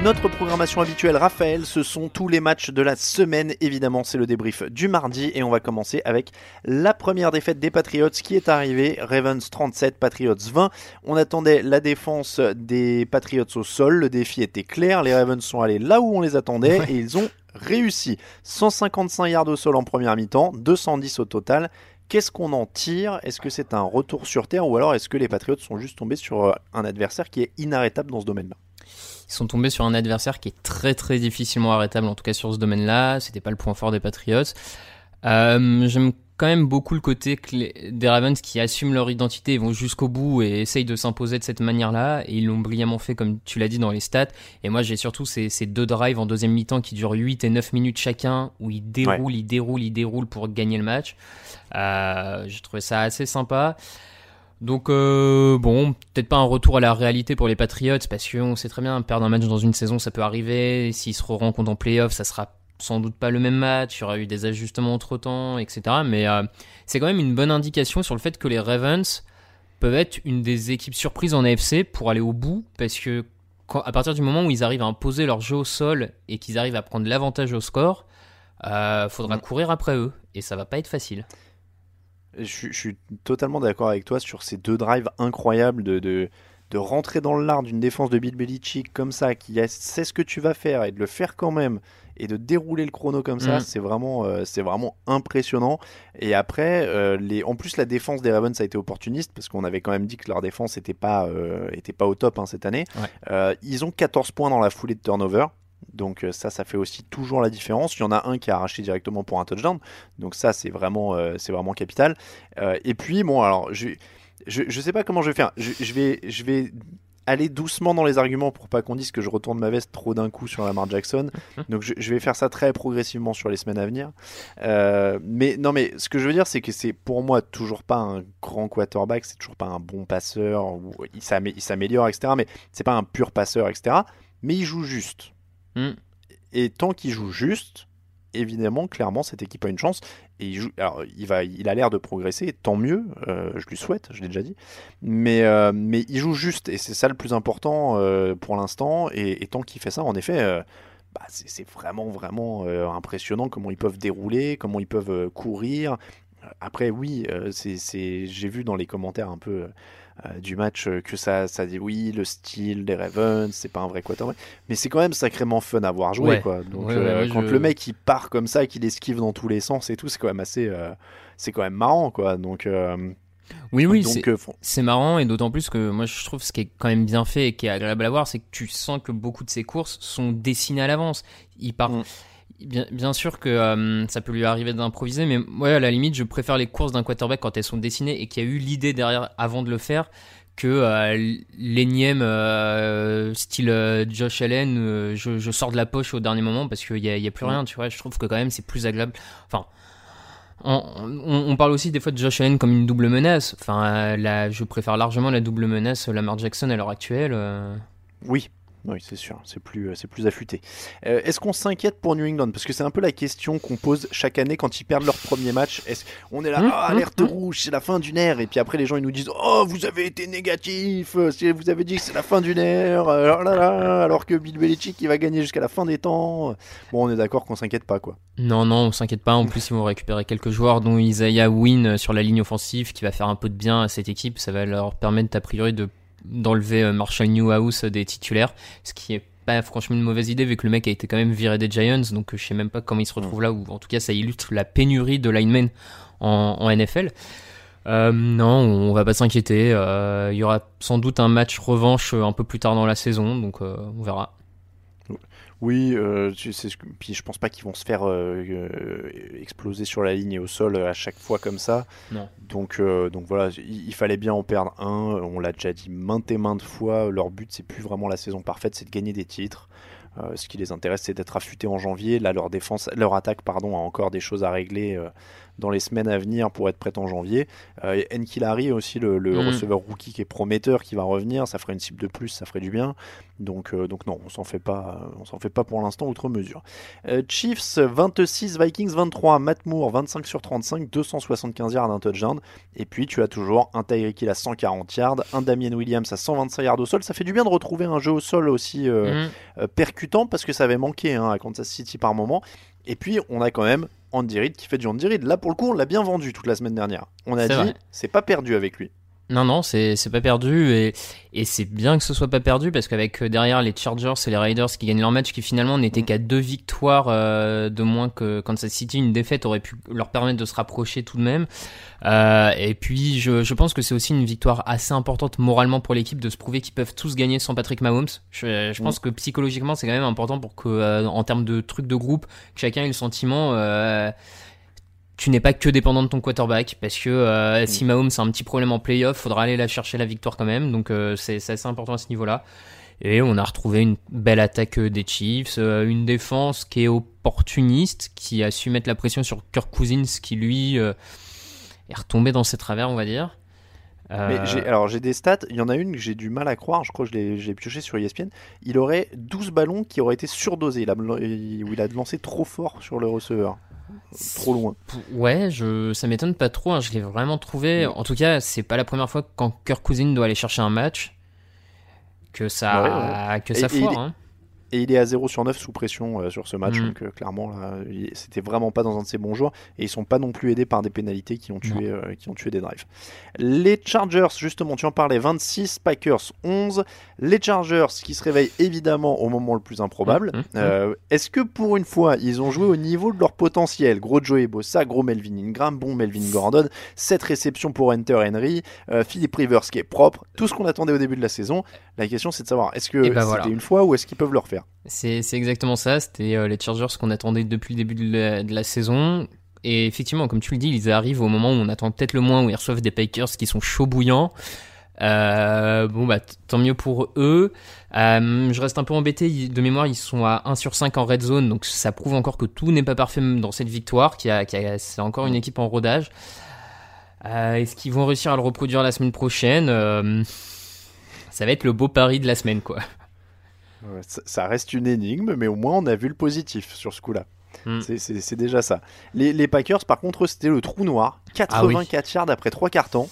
Notre programmation habituelle, Raphaël, ce sont tous les matchs de la semaine. Évidemment, c'est le débrief du mardi et on va commencer avec la première défaite des Patriots qui est arrivée. Ravens 37, Patriots 20. On attendait la défense des Patriots au sol. Le défi était clair. Les Ravens sont allés là où on les attendait et ils ont réussi. 155 yards au sol en première mi-temps, 210 au total. Qu'est-ce qu'on en tire? Est-ce que c'est un retour sur terre ou alors est-ce que les Patriots sont juste tombés sur euh, un adversaire qui est inarrêtable dans ce domaine-là? Ils sont tombés sur un adversaire qui est très très difficilement arrêtable, en tout cas sur ce domaine-là. C'était pas le point fort des Patriots. Euh, J'aime quand même beaucoup le côté que les- des Ravens qui assument leur identité vont jusqu'au bout et essayent de s'imposer de cette manière-là. Et ils l'ont brillamment fait, comme tu l'as dit dans les stats. Et moi, j'ai surtout ces, ces deux drives en deuxième mi-temps qui durent 8 et 9 minutes chacun, où ils déroulent, ils déroulent, ils déroulent pour gagner le match. Euh, j'ai trouvé ça assez sympa. Donc euh, bon, peut-être pas un retour à la réalité pour les Patriots parce qu'on sait très bien perdre un match dans une saison ça peut arriver. S'ils se rencontrent en playoff, ça sera sans doute pas le même match. Il y aura eu des ajustements entre temps, etc. Mais euh, c'est quand même une bonne indication sur le fait que les Ravens peuvent être une des équipes surprises en AFC pour aller au bout parce que quand, à partir du moment où ils arrivent à imposer leur jeu au sol et qu'ils arrivent à prendre l'avantage au score, euh, faudra Mm. courir après eux et ça va pas être facile. Je, suis- je suis totalement d'accord avec toi sur ces deux drives incroyables de, de, de rentrer dans l'art d'une défense de Bill Belichick comme ça, qui sait ce que tu vas faire et de le faire quand même et de dérouler le chrono comme ça, Mhm. c'est vraiment, euh, c'est vraiment impressionnant. Et après, euh, les, en plus la défense des Ravens a été opportuniste parce qu'on avait quand même dit que leur défense n'était pas, euh, était pas au top hein, cette année. Ouais. Euh, ils ont 14 points dans la foulée de turnover. Donc euh, ça, ça fait aussi toujours la différence. Il y en a un qui a arraché directement pour un touchdown. Donc ça, c'est vraiment, euh, c'est vraiment capital. Euh, et puis, bon, alors, je, je, je sais pas comment je vais faire. Je, je vais, je vais aller doucement dans les arguments pour pas qu'on dise que je retourne ma veste trop d'un coup sur Lamar Jackson. (laughs) Donc je, je vais faire ça très progressivement sur les semaines à venir. Euh, mais non, mais ce que je veux dire, c'est que c'est pour moi toujours pas un grand quarterback, c'est toujours pas un bon passeur. Ou, il s'améliore, etc. Mais c'est pas un pur passeur, etc. Mais il joue juste. Mm. Et tant qu'il joue juste, évidemment, clairement, cette équipe a une chance. Et il, joue, alors, il, va, il a l'air de progresser, tant mieux, euh, je lui souhaite, je l'ai déjà dit. Mais, euh, mais il joue juste, et c'est ça le plus important euh, pour l'instant. Et, tant qu'il fait ça, en effet, bah, c'est vraiment, vraiment impressionnant comment ils peuvent dérouler, comment ils peuvent courir. Après, oui, j'ai vu dans les commentaires un peu euh, du match euh, que ça, ça dit oui, le style des Ravens, c'est pas un vrai quarterback. Mais c'est quand même sacrément fun à voir jouer, Ouais. quoi. Donc, Ouais, euh, ouais, quand je- le mec il part comme ça, qu'il esquive dans tous les sens et tout, c'est quand même assez. euh, c'est quand même marrant, quoi. Donc, Oui, oui, C'est marrant et d'autant plus que moi je trouve ce qui est quand même bien fait et qui est agréable à voir, c'est que tu sens que beaucoup de ces courses sont dessinées à l'avance. Il part. Mm. Bien, bien sûr que euh, ça peut lui arriver d'improviser, mais ouais, à la limite, je préfère les courses d'un quarterback quand elles sont dessinées et qu'il y a eu l'idée derrière avant de le faire que euh, l'énième euh, style euh, Josh Allen, je, je sors de la poche au dernier moment parce qu'il n'y a, a plus rien, tu vois. Je trouve que quand même c'est plus agréable. Enfin, on, on- on parle aussi des fois de Josh Allen comme une double menace. Enfin, la, je préfère largement la double menace Lamar Jackson à l'heure actuelle. Oui, oui, c'est sûr, c'est plus, euh, c'est plus affûté. Euh, Est-ce qu'on s'inquiète pour New England? Parce que c'est un peu la question qu'on pose chaque année quand ils perdent leur premier match. Est-ce on est là, Hum, ah, hum, alerte hum. rouge, c'est la fin d'une ère, et puis après les gens ils nous disent, oh, vous avez été négatif, vous avez dit que c'est la fin d'une ère, oh là là, alors que Bill Belichick il va gagner jusqu'à la fin des temps. Bon, on est d'accord qu'on s'inquiète pas, quoi. Non, non, on s'inquiète pas. En plus, ils vont récupérer quelques joueurs, dont Isaiah Wynn euh, sur la ligne offensive, qui va faire un peu de bien à cette équipe. Ça va leur permettre, a priori, de d'enlever euh, Marshall Newhouse des titulaires, ce qui est pas franchement une mauvaise idée vu que le mec a été quand même viré des Giants, donc euh, je sais même pas comment il se retrouve là, ou en tout cas ça illustre la pénurie de linemen en, en NFL. Euh, non, on va pas s'inquiéter. Euh, Il y aura sans doute un match revanche un peu plus tard dans la saison, donc euh, on verra. Oui, euh, puis je pense pas qu'ils vont se faire euh, euh, exploser sur la ligne et au sol euh, à chaque fois comme ça. Non. Donc, euh, donc voilà, il, il fallait bien en perdre un. On l'a déjà dit maintes et maintes fois. Leur but, c'est plus vraiment la saison parfaite, c'est de gagner des titres. Ce qui les intéresse, c'est d'être affûtés en janvier. Là, leur défense, leur attaque, pardon, a encore des choses à régler dans les semaines à venir pour être prête en janvier. Euh, Nkilari aussi, le, le Mm. receveur rookie qui est prometteur, qui va revenir, ça ferait une cible de plus, ça ferait du bien. Donc, euh, donc non, on s'en fait pas, on s'en fait pas pour l'instant outre mesure. Euh, Chiefs 26, Vikings 23, Matt Moore 25 sur 35, 275 yards, un touchdown. Et puis tu as toujours un Tyreek Hill à 140 yards, un Damien Williams à 125 yards au sol. Ça fait du bien de retrouver un jeu au sol aussi euh, Mm. euh, percutant parce que ça avait manqué hein, à Kansas City par moment. Et puis on a quand même Andy Reid qui fait du Andy Reid. Là pour le coup on l'a bien vendu toute la semaine dernière. On a dit c'est pas perdu avec lui. Non, non, c'est c'est pas perdu et, et c'est bien que ce soit pas perdu parce qu'avec euh, derrière les Chargers et les Raiders qui gagnent leur match, qui finalement n'étaient Mm. qu'à deux victoires euh, de moins que Kansas City, une défaite aurait pu leur permettre de se rapprocher tout de même. Euh, et puis je, je pense que c'est aussi une victoire assez importante moralement pour l'équipe de se prouver qu'ils peuvent tous gagner sans Patrick Mahomes. Je, je pense que psychologiquement c'est quand même important pour que euh, en termes de trucs de groupe, chacun ait le sentiment. Tu n'es pas que dépendant de ton quarterback parce que euh, Mm. si Mahomes a un petit problème en playoff, faudra aller la chercher la victoire quand même. Donc euh, c'est assez important à ce niveau-là. Et on a retrouvé une belle attaque euh, des Chiefs, euh, une défense qui est opportuniste, qui a su mettre la pression sur Kirk Cousins, qui lui euh, est retombé dans ses travers, on va dire. Euh, Mais alors j'ai des stats, il y en a une que j'ai du mal à croire, je crois que je l'ai, pioché sur ESPN. Il aurait 12 ballons qui auraient été surdosés, il a, où il a lancé trop fort sur le receveur. Trop loin. Ouais, je, ça m'étonne pas trop. hein, Je l'ai vraiment trouvé. En tout cas, c'est pas la première fois que quand Kirk Cousins doit aller chercher un match que ça, que Et- ça et il hein. Et il est à 0 sur 9 sous pression euh, sur ce match, Mm. donc euh, clairement, c'était vraiment pas dans un de ses bons jours. Et ils sont pas non plus aidés par des pénalités qui ont tué, euh, qui ont tué des drives. Les Chargers, justement, tu en parlais, 26, Packers 11. Les Chargers qui se réveillent évidemment au moment le plus improbable. Mm, mm, Euh, Est-ce que pour une fois, ils ont joué au niveau de leur potentiel? Gros Joey Bossa, gros Melvin Ingram, bon Melvin Gordon, 7 réceptions pour Enter Henry, euh, Philip Rivers qui est propre, tout ce qu'on attendait au début de la saison. La question c'est de savoir, est-ce que ben c'était voilà. une fois ou est-ce qu'ils peuvent le refaire? C'est exactement ça. C'était euh, les Chargers qu'on attendait depuis le début de la, saison. Et effectivement, comme tu le dis, ils arrivent au moment où on attend peut-être le moins, où ils reçoivent des Packers qui sont chauds bouillants. Euh, bon bah tant mieux pour eux. Euh, je reste un peu embêté. De mémoire, ils sont à 1 sur 5 en red zone, donc ça prouve encore que tout n'est pas parfait dans cette victoire. Qui a, c'est encore une équipe en rodage. Est-ce qu'ils vont réussir à le reproduire la semaine prochaine? Ça va être le beau pari de la semaine, quoi. Ça, reste une énigme, mais au moins on a vu le positif sur ce coup-là. Mm. C'est- déjà ça. Les, les Packers, par contre, c'était le trou noir. Ah 84 yards après 3 cartons.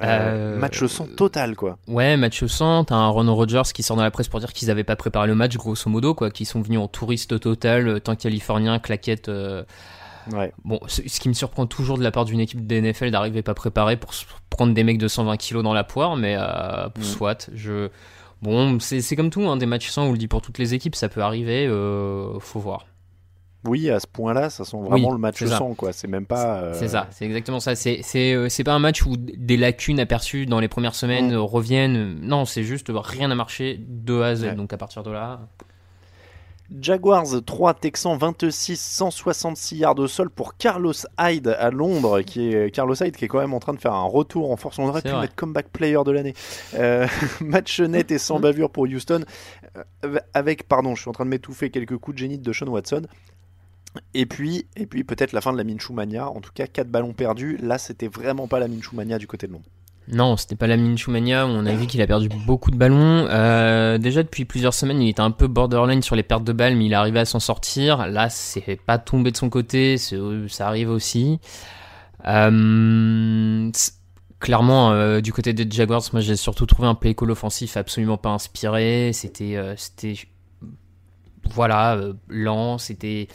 Euh, Euh, match sans total, quoi. Ouais, match sans, t'as un Ron Rodgers qui sort dans la presse pour dire qu'ils avaient pas préparé le match, grosso modo, quoi, qu'ils sont venus en touriste total, euh, temps californien, claquette. euh, Ouais. Bon, ce qui me surprend toujours de la part d'une équipe de NFL d'arriver pas préparée pour prendre des mecs de 120 kilos dans la poire, mais euh, Mm. soit. Je... Bon, c'est comme tout, hein, des matchs sans, on le dit pour toutes les équipes, ça peut arriver, euh, faut voir. Oui, à ce point-là, ça sent vraiment Oui, le match sans, quoi. C'est même pas. euh, C'est ça, c'est exactement ça. C'est euh, c'est pas un match où des lacunes aperçues dans les premières semaines Mm. euh, reviennent. Non, c'est juste euh, rien n'a marché de A à Z. Ouais. Donc à partir de là, Jaguars 3, Texans 26, 166 yards au sol pour Carlos Hyde à Londres, qui est Carlos Hyde qui est quand même en train de faire un retour en force. On aurait pu le vrai. mettre comeback player de l'année. Euh, (laughs) match net et sans (laughs) bavure pour Houston, euh, avec pardon, je suis en train de m'étouffer quelques coups de génie de Sean Watson. Et puis, et puis peut-être la fin de la Minshew Mania. En tout cas, 4 ballons perdus. Là, c'était vraiment pas la Minshew Mania du côté de Londres. Non, c'était pas la Minshew Mania. On a vu qu'il a perdu beaucoup de ballons. Euh, déjà depuis plusieurs semaines, il était un peu borderline sur les pertes de balles, mais il arrivé à s'en sortir. Là, c'est pas tombé de son côté. Ça arrive aussi. Euh, clairement, euh, du côté des Jaguars, moi j'ai surtout trouvé un play call offensif absolument pas inspiré. C'était, c'était, voilà, lent. C'était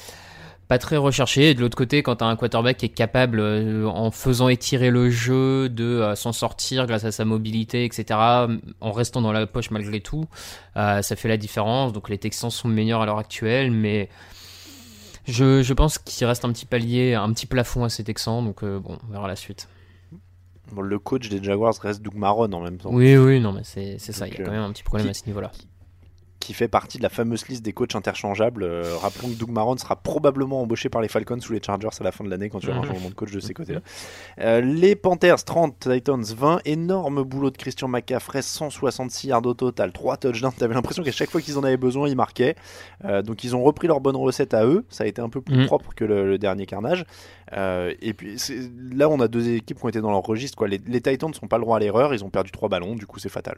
pas très recherché. Et de l'autre côté, quand tu as un quarterback qui est capable, euh, en faisant étirer le jeu, de euh, s'en sortir grâce à sa mobilité, etc., en restant dans la poche malgré tout, euh, ça fait la différence. Donc les Texans sont meilleurs à l'heure actuelle, mais je, je pense qu'il reste un petit palier, un petit plafond à ces Texans. Donc bon, on verra la suite. Bon, le coach des Jaguars reste Doug Marron en même temps. Oui, oui, non, mais c'est ça. Il y a quand même un petit problème qui- à ce niveau-là. Qui fait partie de la fameuse liste des coachs interchangeables. Euh, rappelons que Doug Marron sera probablement embauché par les Falcons ou les Chargers à la fin de l'année quand il y aura un Mhm. changement de coach de ces côtés-là. Euh, les Panthers 30, Titans 20. Énorme boulot de Christian McCaffrey, 166 yards au total, 3 touchdowns. T'avais l'impression qu'à chaque fois qu'ils en avaient besoin, ils marquaient. Euh, donc ils ont repris leur bonne recette à eux. Ça a été un peu plus Mhm. propre que le, le dernier carnage. Et puis là, on a deux équipes qui ont été dans leur registre. Quoi. Les, les Titans ne sont pas le droit à l'erreur. Ils ont perdu 3 ballons. Du coup, c'est fatal.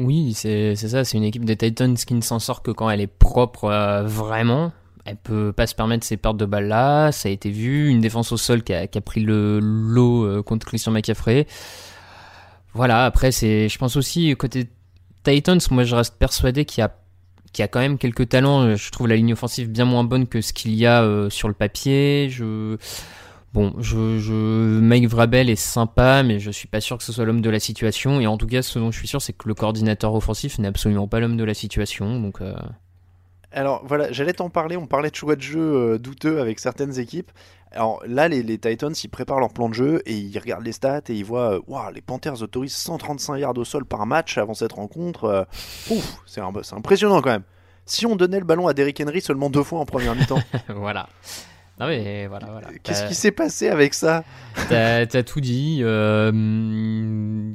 Oui, c'est ça. C'est une équipe des Titans qui ne s'en sort que quand elle est propre euh, vraiment. Elle peut pas se permettre ces pertes de balles là. Ça a été vu. Une défense au sol qui a, pris le lot euh, contre Christian McCaffrey. Voilà. Après, c'est, je pense aussi côté Titans, moi je reste persuadé qu'il y a qu'il y a quand même quelques talents. Je trouve la ligne offensive bien moins bonne que ce qu'il y a euh, sur le papier. Je Bon, je, je, Mike Vrabel est sympa, mais je suis pas sûr que ce soit l'homme de la situation. Et en tout cas, ce dont je suis sûr, c'est que le coordinateur offensif n'est absolument pas l'homme de la situation. Donc, euh, Alors voilà, j'allais t'en parler. On parlait de choix de jeu euh, douteux avec certaines équipes. Alors là, les, les Titans, ils préparent leur plan de jeu et ils regardent les stats et ils voient, euh, Waouh, les Panthers autorisent 135 yards au sol par match avant cette rencontre. Ouf, c'est impressionnant quand même. Si on donnait le ballon à Derrick Henry seulement deux fois en première mi-temps, (laughs) voilà. Non mais voilà, voilà. Qu'est-ce qui s'est passé avec ça? T'as tout dit. euh,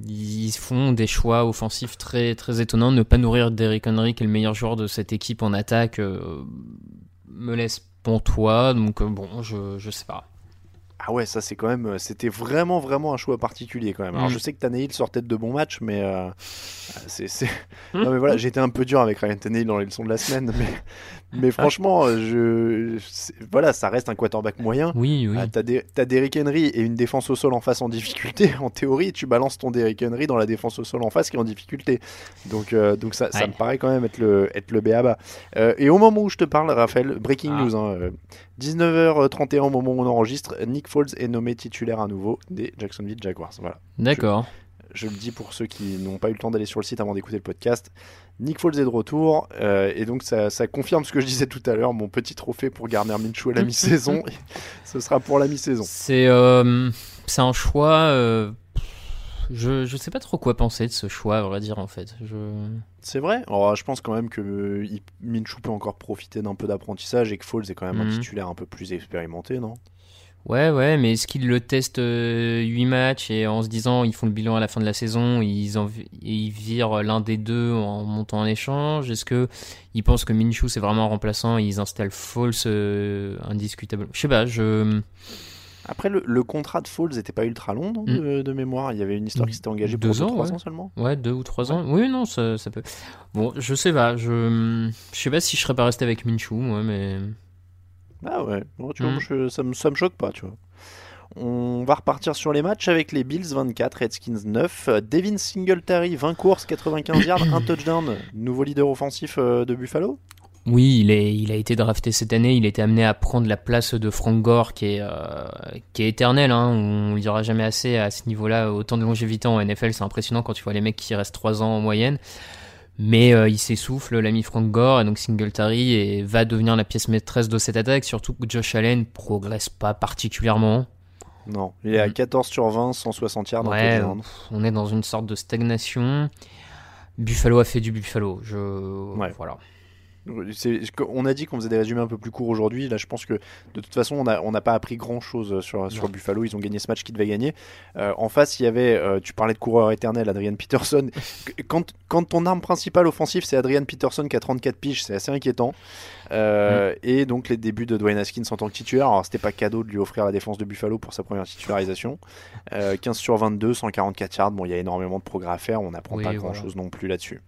ils font des choix offensifs très très étonnants. Ne pas nourrir Derrick Henry, qui est le meilleur joueur de cette équipe en attaque, euh, me laisse pantois. Donc euh, bon, je je sais pas. Ah ouais, ça c'est quand même, c'était vraiment vraiment un choix particulier quand même. Alors Mm. je sais que Tannehill sortait de bons matchs, mais euh, c'est, c'est- non mais voilà, été un peu dur avec Ryan Tannehill dans les leçons de la semaine, mais mais franchement, euh, je, voilà, ça reste un quarterback moyen. Oui, oui. Ah, t'as, des, t'as Derrick Henry et une défense au sol en face en difficulté. (laughs) En théorie, tu balances ton Derrick Henry dans la défense au sol en face qui est en difficulté. Donc, euh, donc ça, ça me paraît quand même être le, être le béaba. Euh, et au moment où je te parle, Raphaël, breaking Ah. news, hein, euh, 19h31 au moment où on enregistre, Nick Foles est nommé titulaire à nouveau des Jacksonville Jaguars. Voilà. D'accord. Je le dis pour ceux qui n'ont pas eu le temps d'aller sur le site avant d'écouter le podcast. Nick Foles est de retour euh, et donc ça, ça confirme ce que je disais tout à l'heure. Mon petit trophée pour Garner Minshew à la mi-saison, (laughs) (laughs) ce sera pour la mi-saison. C'est euh, un choix. euh, je je sais pas trop quoi penser de ce choix, à vrai dire en fait. Je C'est vrai? Alors, je pense quand même que Minshew peut encore profiter d'un peu d'apprentissage et que Foles est quand même un Mhm. titulaire un peu plus expérimenté, non? Ouais, ouais, mais est-ce qu'ils le testent 8 matchs et en se disant ils font le bilan à la fin de la saison, ils, en, ils virent l'un des deux en montant en échange? Est-ce que ils pensent que Minshew c'est vraiment un remplaçant et ils installent False euh, indiscutable Je sais pas, je. Après, le, le contrat de Foles n'était pas ultra long non, de, de mémoire? Il y avait une histoire qui s'était engagée pour Mm. Deux ans, 3 ouais. ans seulement? Ouais, deux ou trois ans. Oui, non, ça, ça peut. Bon, je sais pas, je. Je sais pas si je serais pas resté avec Minshew, moi, mais. Ah ouais, Bon, tu vois, moi, je- ça, me, ça me choque pas, tu vois. On va repartir sur les matchs avec les Bills 24, Redskins 9. Euh, Devin Singletary, 20 courses, 95 yards, un (coughs) touchdown. Nouveau leader offensif euh, de Buffalo? Oui, il, est, il a été drafté cette année. Il été amené à prendre la place de Frank Gore, qui est, euh, qui est éternel. Hein. On ne dira jamais assez à ce niveau-là. Autant de longévité en NFL, c'est impressionnant quand tu vois les mecs qui restent 3 ans en moyenne. Mais euh, il s'essouffle, l'ami Frank Gore, et donc Singletary et va devenir la pièce maîtresse de cette attaque. Surtout que Josh Allen progresse pas particulièrement. Non, il est à Mhm. 14 sur 20, 160 yards. Ouais, on est dans une sorte de stagnation. Buffalo a fait du Buffalo. Je... Ouais. Voilà. On a dit qu'on faisait des résumés un peu plus courts aujourd'hui. Là, je pense que de toute façon, on n'a on pas appris grand chose sur. Buffalo. Ils ont gagné ce match qu'ils devaient gagner. Euh, en face, il y avait, euh, tu parlais de coureur éternel, Adrian Peterson. (laughs) Quand, quand ton arme principale offensive, c'est Adrian Peterson qui a 34 piges, c'est assez inquiétant. Euh, Et donc, les débuts de Dwayne Haskins en tant que titulaire. Alors, c'était pas cadeau de lui offrir la défense de Buffalo pour sa première titularisation. Euh, 15 sur 22, 144 yards. Bon, il y a énormément de progrès à faire. On n'apprend Oui, pas voilà. grand chose non plus là-dessus.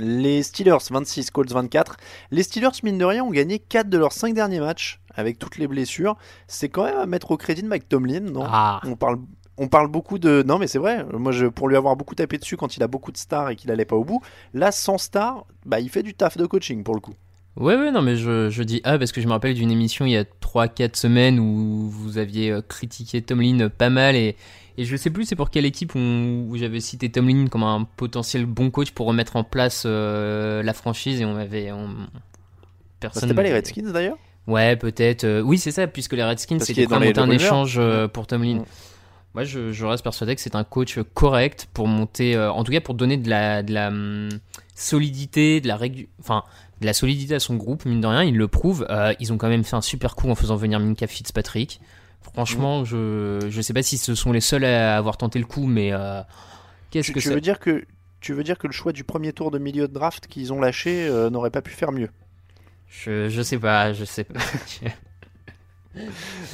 Les Steelers 26, Colts 24. Les Steelers, mine de rien, ont gagné 4 de leurs 5 derniers matchs avec toutes les blessures. C'est quand même à mettre au crédit de Mike Tomlin, non? Ah, on, parle, on parle beaucoup de. Non, mais c'est vrai. Moi, je, pour lui avoir beaucoup tapé dessus quand il a beaucoup de stars et qu'il allait pas au bout, là, sans stars, bah, il fait du taf de coaching pour le coup. Ouais, ouais, non, mais je, je dis ah parce que je me rappelle d'une émission il y a 3-4 semaines où vous aviez euh, critiqué Tomlin pas mal et, et je sais plus c'est pour quelle équipe on- où j'avais cité Tomlin comme un potentiel bon coach pour remettre en place euh, la franchise et on avait. On... Personne. C'était pas les Redskins d'ailleurs? Ouais, peut-être. euh, oui, c'est ça, puisque les Redskins c'était les monter un échange euh, pour Tomlin. Mm. Moi, je, je reste persuadé que c'est un coach correct pour monter, euh, en tout cas pour donner de la, de la hum, solidité, de la régu- enfin, de la solidité à son groupe, mine de rien, il le prouve. Euh, ils ont quand même fait un super coup en faisant venir Minka Fitzpatrick. Franchement, je, je sais pas si ce sont les seuls à avoir tenté le coup, mais euh, qu'est-ce que tu ça veux dire que tu veux dire que le choix du premier tour de milieu de draft qu'ils ont lâché euh, n'aurait pas pu faire mieux? Je, je sais pas, je sais pas. (laughs)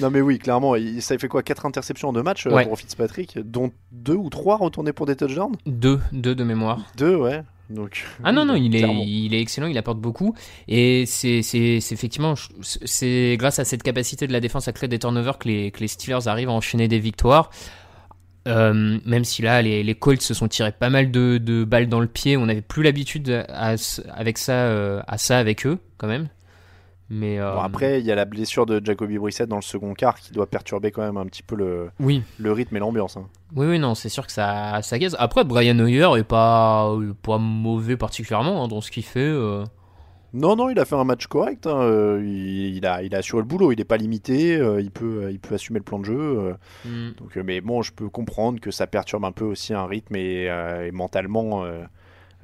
Non mais oui, clairement, ça fait quoi 4 interceptions en deux matchs euh, Ouais. pour Fitzpatrick, dont 2 ou 3 retournés pour des touchdowns? Deux, deux de mémoire. 2 ouais. Donc Ah non, non, il est, il est excellent, il apporte beaucoup. Et c'est effectivement, c'est grâce à cette capacité de la défense à créer des turnovers que les, que les Steelers arrivent à enchaîner des victoires. Euh, même si là, les, les Colts se sont tirés pas mal de, de balles dans le pied, on n'avait plus l'habitude avec ça, euh, à ça avec eux, quand même. Mais euh, Bon, après, il y a la blessure de Jacoby Brissett dans le second quart qui doit perturber quand même un petit peu le, oui, le rythme et l'ambiance. hein. oui, oui, non, c'est sûr que ça, ça gaze. Après, Brian Hoyer est pas, pas mauvais particulièrement hein, dans ce qu'il fait. euh. Non, non, il a fait un match correct. hein, euh, Il, il a, il a assuré le boulot. Il n'est pas limité. euh, il, peut, euh, il peut assumer le plan de jeu. euh, Hmm. donc, euh, mais bon, je peux comprendre que ça perturbe un peu aussi un rythme et, euh, et mentalement euh,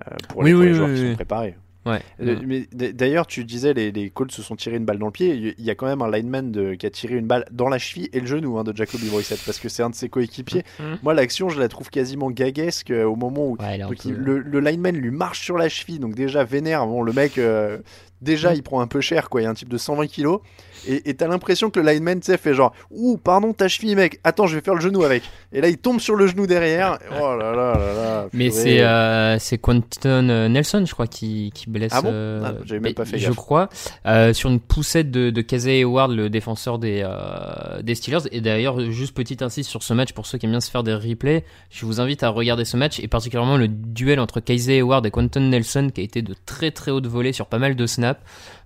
euh, pour les, Oui, pour les joueurs qui sont préparés. Ouais. Euh, mais d'ailleurs, tu disais les, les Colts se sont tirés une balle dans le pied. Il y a quand même un lineman de- qui a tiré une balle dans la cheville et le genou hein, de Jacoby Brissett parce que c'est un de ses coéquipiers. Mhm. Moi, l'action, je la trouve quasiment gaguesque euh, au moment où Ouais, donc, il- le, le lineman lui marche sur la cheville. Donc déjà vénère. Bon, le mec, euh, déjà, il prend un peu cher. quoi. Il y a un type de 120 kilos et t'as l'impression que le lineman, tu sais, fait genre, ouh, pardon, ta cheville, mec. Attends, je vais faire le genou avec. Et là, il tombe sur le genou derrière. Oh là là là là. Mais c'est euh, c'est Quentin euh, Nelson, je crois, qui, qui blesse. Ah bon euh, Ah, j'avais même pas fait Je gaffe. crois euh, sur une poussette de, de Casey Hayward, le défenseur des euh, des Steelers. Et d'ailleurs, juste petite insiste sur ce match pour ceux qui aiment bien se faire des replays. Je vous invite à regarder ce match et particulièrement le duel entre Casey Hayward et Quentin Nelson, qui a été de très très haute volée sur pas mal de snaps.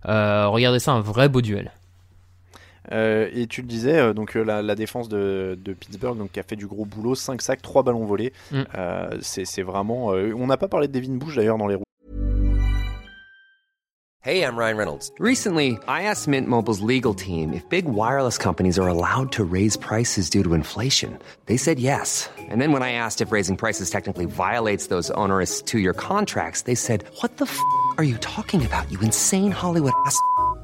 Euh, regardez ça, un vrai beau duel. Euh, et tu le disais, euh, donc euh, la, la défense de, de Pittsburgh donc, qui a fait du gros boulot, 5 sacs, 3 ballons volés. Mm. Euh, c'est vraiment. euh, on n'a pas parlé de Devin Bush d'ailleurs dans les roues. Hey, I'm Ryan Reynolds. Recently, I asked Mint Mobile's legal team if big wireless companies are allowed to raise prices due to inflation. They said yes. And then when I asked if raising prices technically violates those onerous two year contracts, they said, What the f are you talking about, you insane Hollywood ass?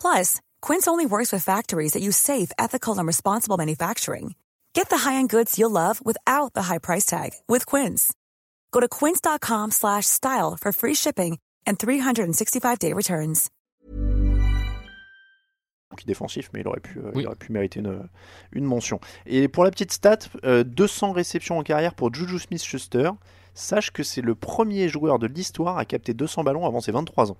Plus, Quince only works with factories that use safe, ethical, and responsible manufacturing. Get the high-end goods you'll love without the high price tag with Quince. Go to quince.com slash style for free shipping and 365-day returns. Défensif, mais il aurait pu, euh, Oui. il aurait pu mériter une, une mention. Et pour la petite stat, euh, 200 réceptions en carrière pour Juju Smith-Schuster. Sache que c'est le premier joueur de l'histoire à capter 200 ballons avant ses 23 ans.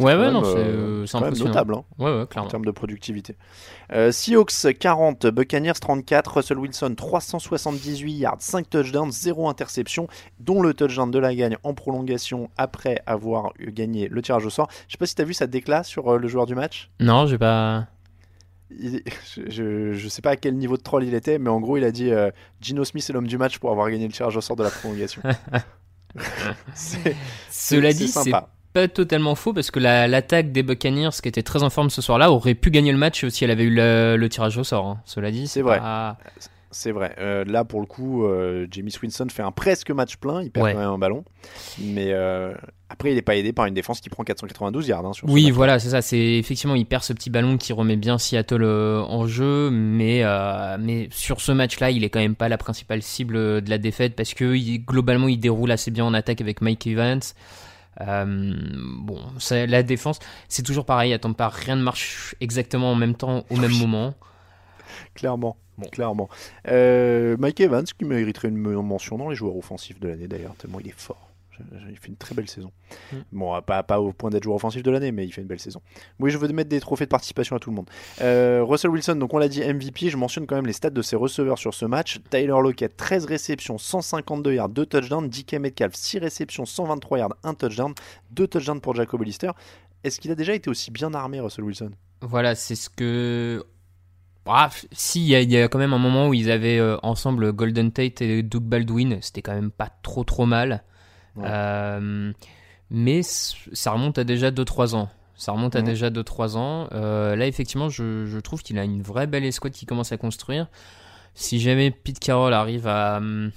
Ouais, ouais, même, non, c'est euh, euh, c'est notable. hein. Ouais, ouais, en clairement. termes de productivité. Euh, Seahawks 40, Buccaneers 34, Russell Wilson 378 yards, 5 touchdowns, 0 interception, dont le touchdown de la gagne en prolongation après avoir gagné le tirage au sort. Je sais pas si tu as vu sa déclat sur euh, le joueur du match. Non, j'ai pas. Il- je, sais pas à quel niveau de troll il était, mais en gros il a dit Gino Smith est l'homme du match pour avoir gagné le tirage au sort de la prolongation. (laughs) Cela dit, c'est sympa. Pas totalement faux parce que la- l'attaque des Buccaneers, qui était très en forme ce soir-là, aurait pu gagner le match si elle avait eu le, le tirage au sort. hein. Cela dit, C'est vrai. pas- C'est vrai. Euh, là, pour le coup, euh, Jamie Swinson fait un presque match plein. Il perd Ouais. quand même un ballon. Mais euh, après, il n'est pas aidé par une défense qui prend 492 yards. hein, sur Oui, voilà, c'est ça. C'est effectivement, il perd ce petit ballon qui remet bien Seattle en jeu, mais mais sur ce match-là, il est quand même pas la principale cible de la défaite parce que il- globalement, il déroule assez bien en attaque avec Mike Evans. Euh, bon, la défense, c'est toujours pareil. Attends pas, rien ne marche exactement en même temps au même moment. Clairement. Clairement. Euh, Mike Evans, qui mériterait une mention dans les joueurs offensifs de l'année d'ailleurs, tellement il est fort. Il fait une très belle saison. Mm. Bon, pas, pas au point d'être joueur offensif de l'année, mais il fait une belle saison. Oui, je veux mettre des trophées de participation à tout le monde. Euh, Russell Wilson, donc on l'a dit MVP, je mentionne quand même les stats de ses receveurs sur ce match. Tyler Lockett, 13 réceptions, 152 yards, 2 touchdowns. DK Metcalf, 6 réceptions, 123 yards, 1 touchdown. 2 touchdowns pour Jacob Hollister. Est-ce qu'il a déjà été aussi bien armé, Russell Wilson? Voilà, c'est ce que. Ah, si, il y, a- il y a quand même un moment où ils avaient euh, ensemble Golden Tate et Doug Baldwin. C'était quand même pas trop trop mal. Ouais. Euh, mais ça remonte à déjà 2-3 ans. Ça remonte à Mhm. déjà 2-3 ans. Euh, là, effectivement, je, je trouve qu'il a une vraie belle escouade qui commence à construire. Si jamais Pete Carroll arrive à hum,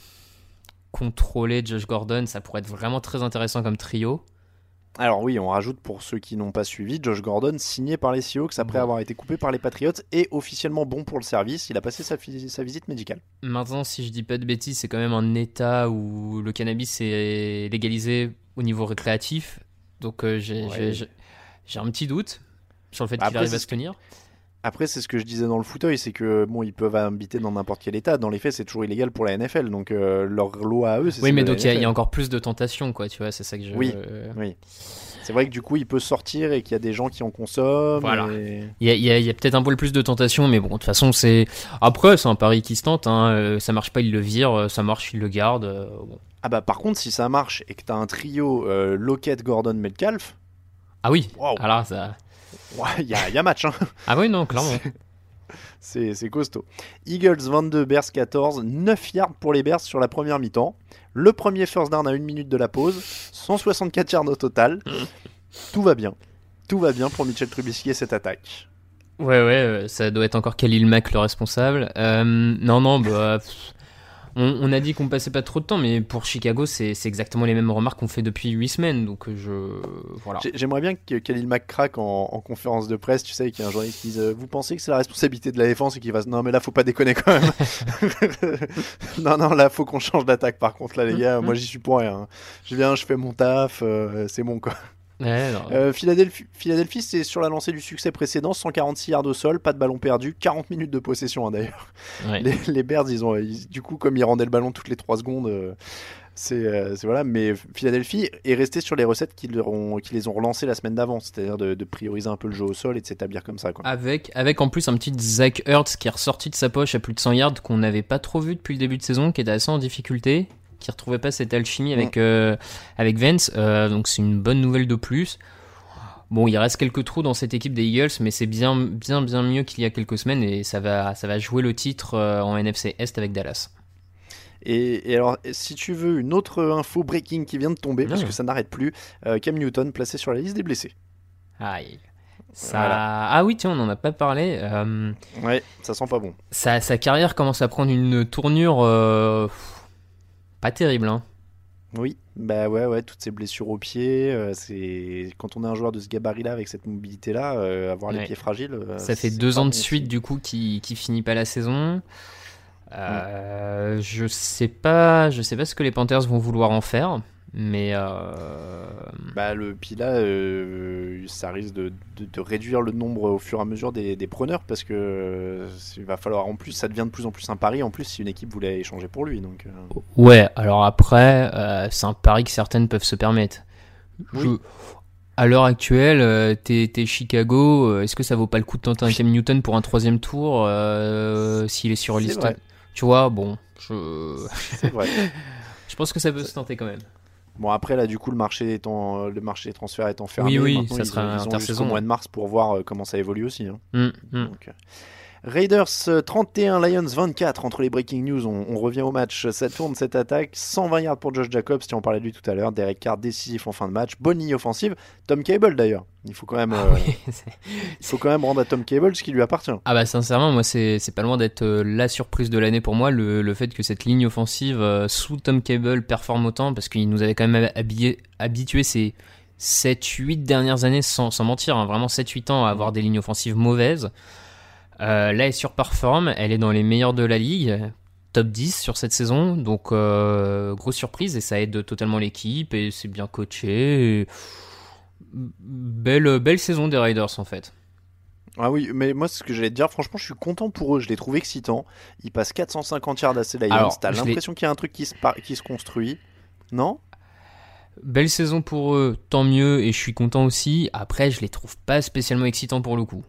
contrôler Josh Gordon, ça pourrait être vraiment très intéressant comme trio. Alors oui, on rajoute pour ceux qui n'ont pas suivi, Josh Gordon signé par les Seahawks après Bon. avoir été coupé par les Patriots et officiellement bon pour le service. Il a passé sa, visite médicale. Maintenant, si je dis pas de bêtises, c'est quand même un état où le cannabis est légalisé au niveau récréatif. Donc euh, j'ai Ouais. un petit doute sur le fait qu'il arrive à se tenir. Après, c'est ce que je disais dans le fauteuil, c'est que bon, ils peuvent habiter dans n'importe quel état. Dans les faits, c'est toujours illégal pour la NFL. Donc euh, leur loi à eux, c'est Oui, mais donc il y, a- y encore plus de tentations, quoi, tu vois, c'est ça que je... Oui. Oui. C'est vrai que du coup, il peut sortir et qu'il y a des gens qui en consomment. Voilà. et- Il y a, peut-être un poil plus de tentations, mais bon, de toute façon, c'est... Après, c'est un pari qui se tente, hein. euh, ça marche pas, il le vire, euh, ça marche, il le garde. bon. Ah bah par contre, si ça marche et que t'as un trio euh, Lockett, Gordon, Metcalf, Ah oui, Wow. alors ça. Ouais, il y, a- y a match. Hein. Ah oui, non, clairement. C'est c'est costaud. Eagles 22, Bears 14, 9 yards pour les Bears sur la première mi-temps. Le premier first down à une minute de la pause, 164 yards au total. Tout va bien. Tout va bien pour Mitchell Trubisky et cette attaque. Ouais, ouais, euh, ça doit être encore Khalil Mack le responsable. Euh, non, non, bah. pff, on, on a dit qu'on passait pas trop de temps, mais pour Chicago, c'est exactement les mêmes remarques qu'on fait depuis 8 semaines. Donc euh, je. Voilà. J'ai- J'aimerais bien que Khalil Mack craque en, en conférence de presse, tu sais, qu'il y a un journaliste qui dise euh, Vous pensez que c'est la responsabilité de la défense et qu'il va Non, mais là, faut pas déconner quand même. (laughs) non, non, là, faut qu'on change d'attaque par contre, là, les gars. Moi, j'y suis pour rien. hein. Je viens, je fais mon taf, euh, c'est bon quoi. Ouais. Euh, Philadelphie, Philadelphie, c'est sur la lancée du succès précédent 146 yards au sol, pas de ballon perdu, 40 minutes de possession hein, d'ailleurs. Ouais. Les, les Bears, ils ont, ils- du coup, comme ils rendaient le ballon toutes les 3 secondes, euh, c'est euh, c'est- voilà. Mais Philadelphie est resté sur les recettes qui, leur ont- qui les ont relancées la semaine d'avant, c'est-à-dire de, de prioriser un peu le jeu au sol et de s'établir comme ça. Quoi. Avec, avec en plus un petit Zach Ertz qui est ressorti de sa poche à plus de 100 yards qu'on n'avait pas trop vu depuis le début de saison, qui était assez en difficulté, qui retrouvait pas cette alchimie avec, euh, avec Vance. Euh, donc c'est une bonne nouvelle de plus. Bon, il reste quelques trous dans cette équipe des Eagles, mais c'est bien, bien, bien mieux qu'il y a quelques semaines et ça va, ça va jouer le titre euh, en NFC Est avec Dallas. Et, et alors, si tu veux une autre info breaking qui vient de tomber, parce que ça n'arrête plus, euh, Cam Newton placé sur la liste des blessés. Aïe. Ça... Voilà. Ah oui, tiens, on n'en a pas parlé. Euh, Ouais, ça sent pas bon. sa, sa carrière commence à prendre une tournure euh, pas terrible. Hein. Oui, bah ouais, ouais, toutes ces blessures au pied, euh, c'est quand on est un joueur de ce gabarit-là avec cette mobilité-là, euh, avoir les pieds fragiles. euh, Ça fait deux ans de suite du coup qui, qui finit pas la saison. Je sais pas, je sais pas ce que les Panthers vont vouloir en faire, mais euh, Bah le puis là, euh, ça risque de, de- de réduire le nombre au fur et à mesure des, des preneurs parce que euh, il va falloir en plus, ça devient de plus en plus un pari en plus si une équipe voulait échanger pour lui. Donc ouais. Alors après, c'est un pari que certaines peuvent se permettre. Je- Oui. À l'heure actuelle, t'es Chicago, est-ce que ça vaut pas le coup de tenter un Cam Newton pour un troisième tour s'il est sur liste vrai. Tu vois, bon, je, vrai. (laughs) je pense que ça peut se tenter quand même. Bon après là du coup le marché étant le marché des transferts étant fermé, Oui, oui, maintenant, ça ils sera ont- ils ont intersaison, jusqu'au mois de mars pour voir euh, comment ça évolue aussi. hein. Hum. Donc, euh, Raiders euh, 31, Lions 24 entre les breaking news. On, on revient au match. Ça tourne cette attaque. 120 yards pour Josh Jacobs, si on parlait de lui tout à l'heure. Derek Carr décisif en fin de match. Bonne ligne offensive. Tom Cable d'ailleurs. Il faut quand même, Ah euh, oui, (laughs) il faut quand même rendre à Tom Cable ce qui lui appartient. Ah bah sincèrement, moi c'est c'est pas loin d'être euh, la surprise de l'année pour moi, le, le fait que cette ligne offensive euh, sous Tom Cable performe autant, parce qu'il nous avait quand même habillé, habitué ces 7-8 dernières années, sans, sans mentir, hein, vraiment 7-8 ans à avoir des lignes offensives mauvaises. Euh, là elle surperforme, elle est dans les meilleurs de la ligue, top 10 sur cette saison, donc euh, grosse surprise et ça aide totalement l'équipe et c'est bien coaché. et Belle, belle saison des Raiders en fait. Ah oui, mais moi ce que j'allais te dire, franchement, je suis content pour eux. Je les trouve excitants. Ils passent 450 yards à ces Lions. T'as l'impression qu'il y a un truc qui se, par- qui se construit. Non? Belle saison pour eux, tant mieux, et je suis content aussi. Après, je les trouve pas spécialement excitants pour le coup.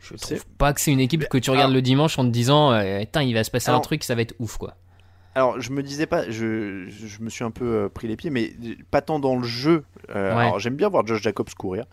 Je trouve pas que c'est une équipe que tu regardes Alors- le dimanche en te disant, euh, il va se passer un truc, ça va être ouf quoi. Alors, je me disais pas, je, je me suis un peu euh, pris les pieds, mais pas tant dans le jeu. Euh, Ouais. Alors, j'aime bien voir Josh Jacobs courir,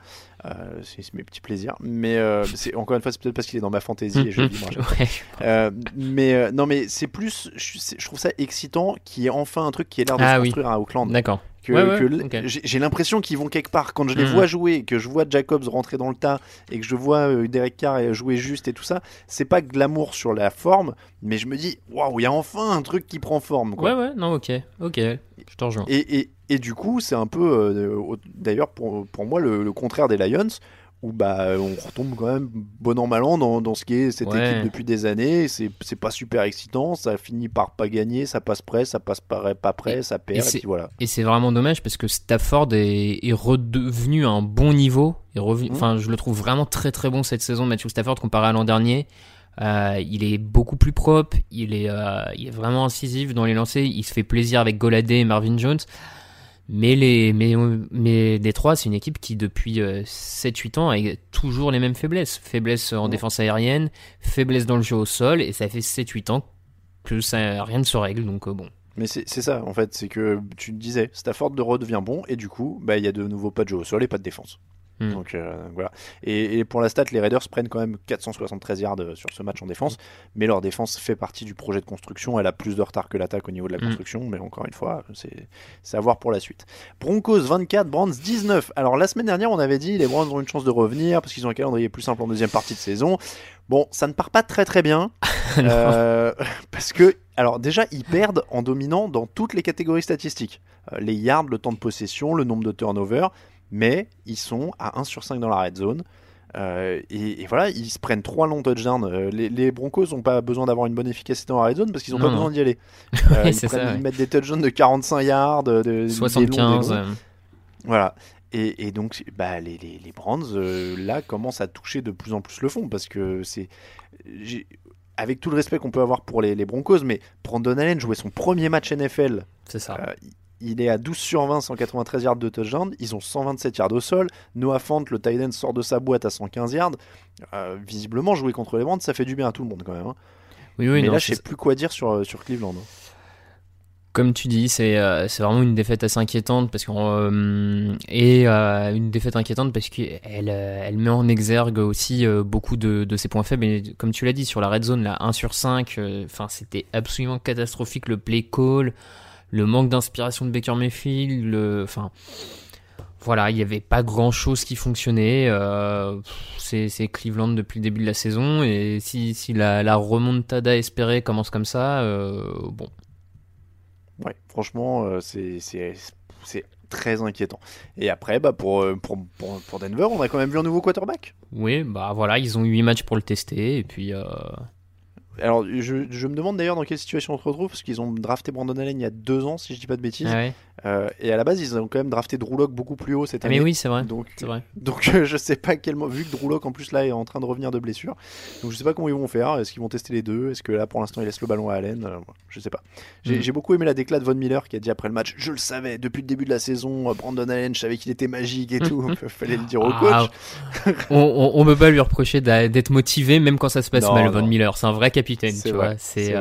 euh, c'est mes petits plaisirs, mais c'est encore une fois, c'est peut-être parce qu'il est dans ma fantaisie et je le. (laughs) Ouais. Euh, mais non, mais c'est plus, je, trouve ça excitant qu'il y ait enfin un truc qui ait l'air de Ah se oui. construire à Auckland. D'accord. Que, Ouais, ouais, que l- ok. j'ai l'impression qu'ils vont quelque part. Quand je les Mhm. vois jouer, que je vois Jacobs rentrer dans le tas et que je vois euh, Derek Carr jouer juste et tout ça, c'est pas glamour sur la forme, mais je me dis, waouh, il y a enfin un truc qui prend forme. Quoi. Ouais, ouais, non, ok, ok, je te rejoins. Et, et, et du coup, c'est un peu, euh, d'ailleurs, pour, pour moi, le, le contraire des Lions, où bah, on retombe quand même bon an, mal an dans, dans ce qui est cette Ouais. équipe depuis des années. C'est c'est pas super excitant, ça finit par pas gagner, ça passe près, ça passe pas, pas près, ça perd, et, puis voilà. Et c'est vraiment dommage parce que Stafford est, est redevenu à un bon niveau. Est revenu. Enfin, je le trouve vraiment très très bon cette saison, Matthew Stafford, comparé à l'an dernier. Euh, il est beaucoup plus propre, il est, euh, il est vraiment incisif dans les lancers, il se fait plaisir avec Goladé et Marvin Jones. Mais les, mais, mais Détroit, c'est une équipe qui depuis euh, 7-8 ans a toujours les mêmes faiblesses. Faiblesse en défense aérienne, faiblesse dans le jeu au sol, et ça fait 7-8 ans que ça, rien ne se règle. Donc euh, bon, Mais c'est ça, en fait, c'est que tu te disais, Stafford de redevient bon, et du coup, bah, il y a de nouveau pas de jeu au sol et pas de défense. Hmm. Donc euh, voilà. Et, et pour la stat, les Raiders prennent quand même 473 yards euh, sur ce match en défense, mais leur défense fait partie du projet de construction. Elle a plus de retard que l'attaque au niveau de la Hmm. construction, mais encore une fois, c'est à voir pour la suite. Broncos 24, Browns 19. Alors la semaine dernière, on avait dit les Browns ont une chance de revenir parce qu'ils ont un calendrier plus simple en deuxième partie de saison. Bon, ça ne part pas très très bien. (laughs) Euh, parce que, alors déjà, ils perdent en dominant dans toutes les catégories statistiques. Euh, les yards, le temps de possession, le nombre de turnovers, mais ils sont à 1 sur 5 dans la red zone. Euh, et, et voilà, ils se prennent trois longs touchdowns. Euh, les, les Broncos n'ont pas besoin d'avoir une bonne efficacité dans la red zone parce qu'ils n'ont Non, pas non. besoin d'y aller. (laughs) Euh, ils, prennent- ça, ils ouais. mettent des touchdowns de 45 yards, de, de- des longs, des 75. longs. euh, Voilà. Et, et donc, bah, les, les, les Browns, euh, là, commencent à toucher de plus en plus le fond parce que c'est. Avec tout le respect qu'on peut avoir pour les, les Broncos, mais Brandon Allen jouait son premier match NFL. C'est ça. Euh, il est à 12 sur 20, 193 yards de touchdown. Ils ont 127 yards au sol. Noah Fant, le tight end, sort de sa boîte à 115 yards. Euh, visiblement, jouer contre les Browns, ça fait du bien à tout le monde quand même. hein. Oui, oui, mais non, là, je sais plus quoi dire sur, sur Cleveland. hein. Comme tu dis, c'est euh, vraiment une défaite assez inquiétante parce qu'on euh, et euh, une défaite inquiétante parce qu'elle euh, elle met en exergue aussi euh, beaucoup de, de ses points faibles. Et comme tu l'as dit sur la red zone, là 1 sur 5, euh, enfin c'était absolument catastrophique le play call, le manque d'inspiration de Baker Mayfield, le enfin voilà, il n'y avait pas grand chose qui fonctionnait. euh, c'est Cleveland depuis le début de la saison et si, si la, la remontada espérée commence comme ça, euh, bon. Ouais, franchement, euh, c'est- très inquiétant. Et après, bah, pour, pour, pour, pour Denver, on a quand même vu un nouveau quarterback. Oui, bah voilà, ils ont eu 8 matchs pour le tester, et puis... euh, Alors, je, me demande d'ailleurs dans quelle situation on se retrouve, parce qu'ils ont drafté Brandon Allen il y a deux ans, si je dis pas de bêtises. ah. Euh, et à la base, ils ont quand même drafté Drew Lock beaucoup plus haut cette Ah, année. mais oui, c'est vrai, Donc, vrai. donc euh, (laughs) je sais pas quel vu que Drew Lock en plus là est en train de revenir de blessure. Donc je sais pas comment ils vont faire. Est-ce qu'ils vont tester les deux? Est-ce que là pour l'instant ils laissent le ballon à Allen? Euh, Je sais pas. J'ai Mm. beaucoup aimé la déclat de Von Miller qui a dit après le match Je le savais depuis le début de la saison. euh, Brandon Allen, je savais qu'il était magique et tout. (laughs) Fallait le dire au Ah, coach. (laughs) on, on, on peut pas lui reprocher d'être motivé, même quand ça se passe Non, mal, non. Von Miller. C'est un vrai capitaine, tu vrai, vois. C'est...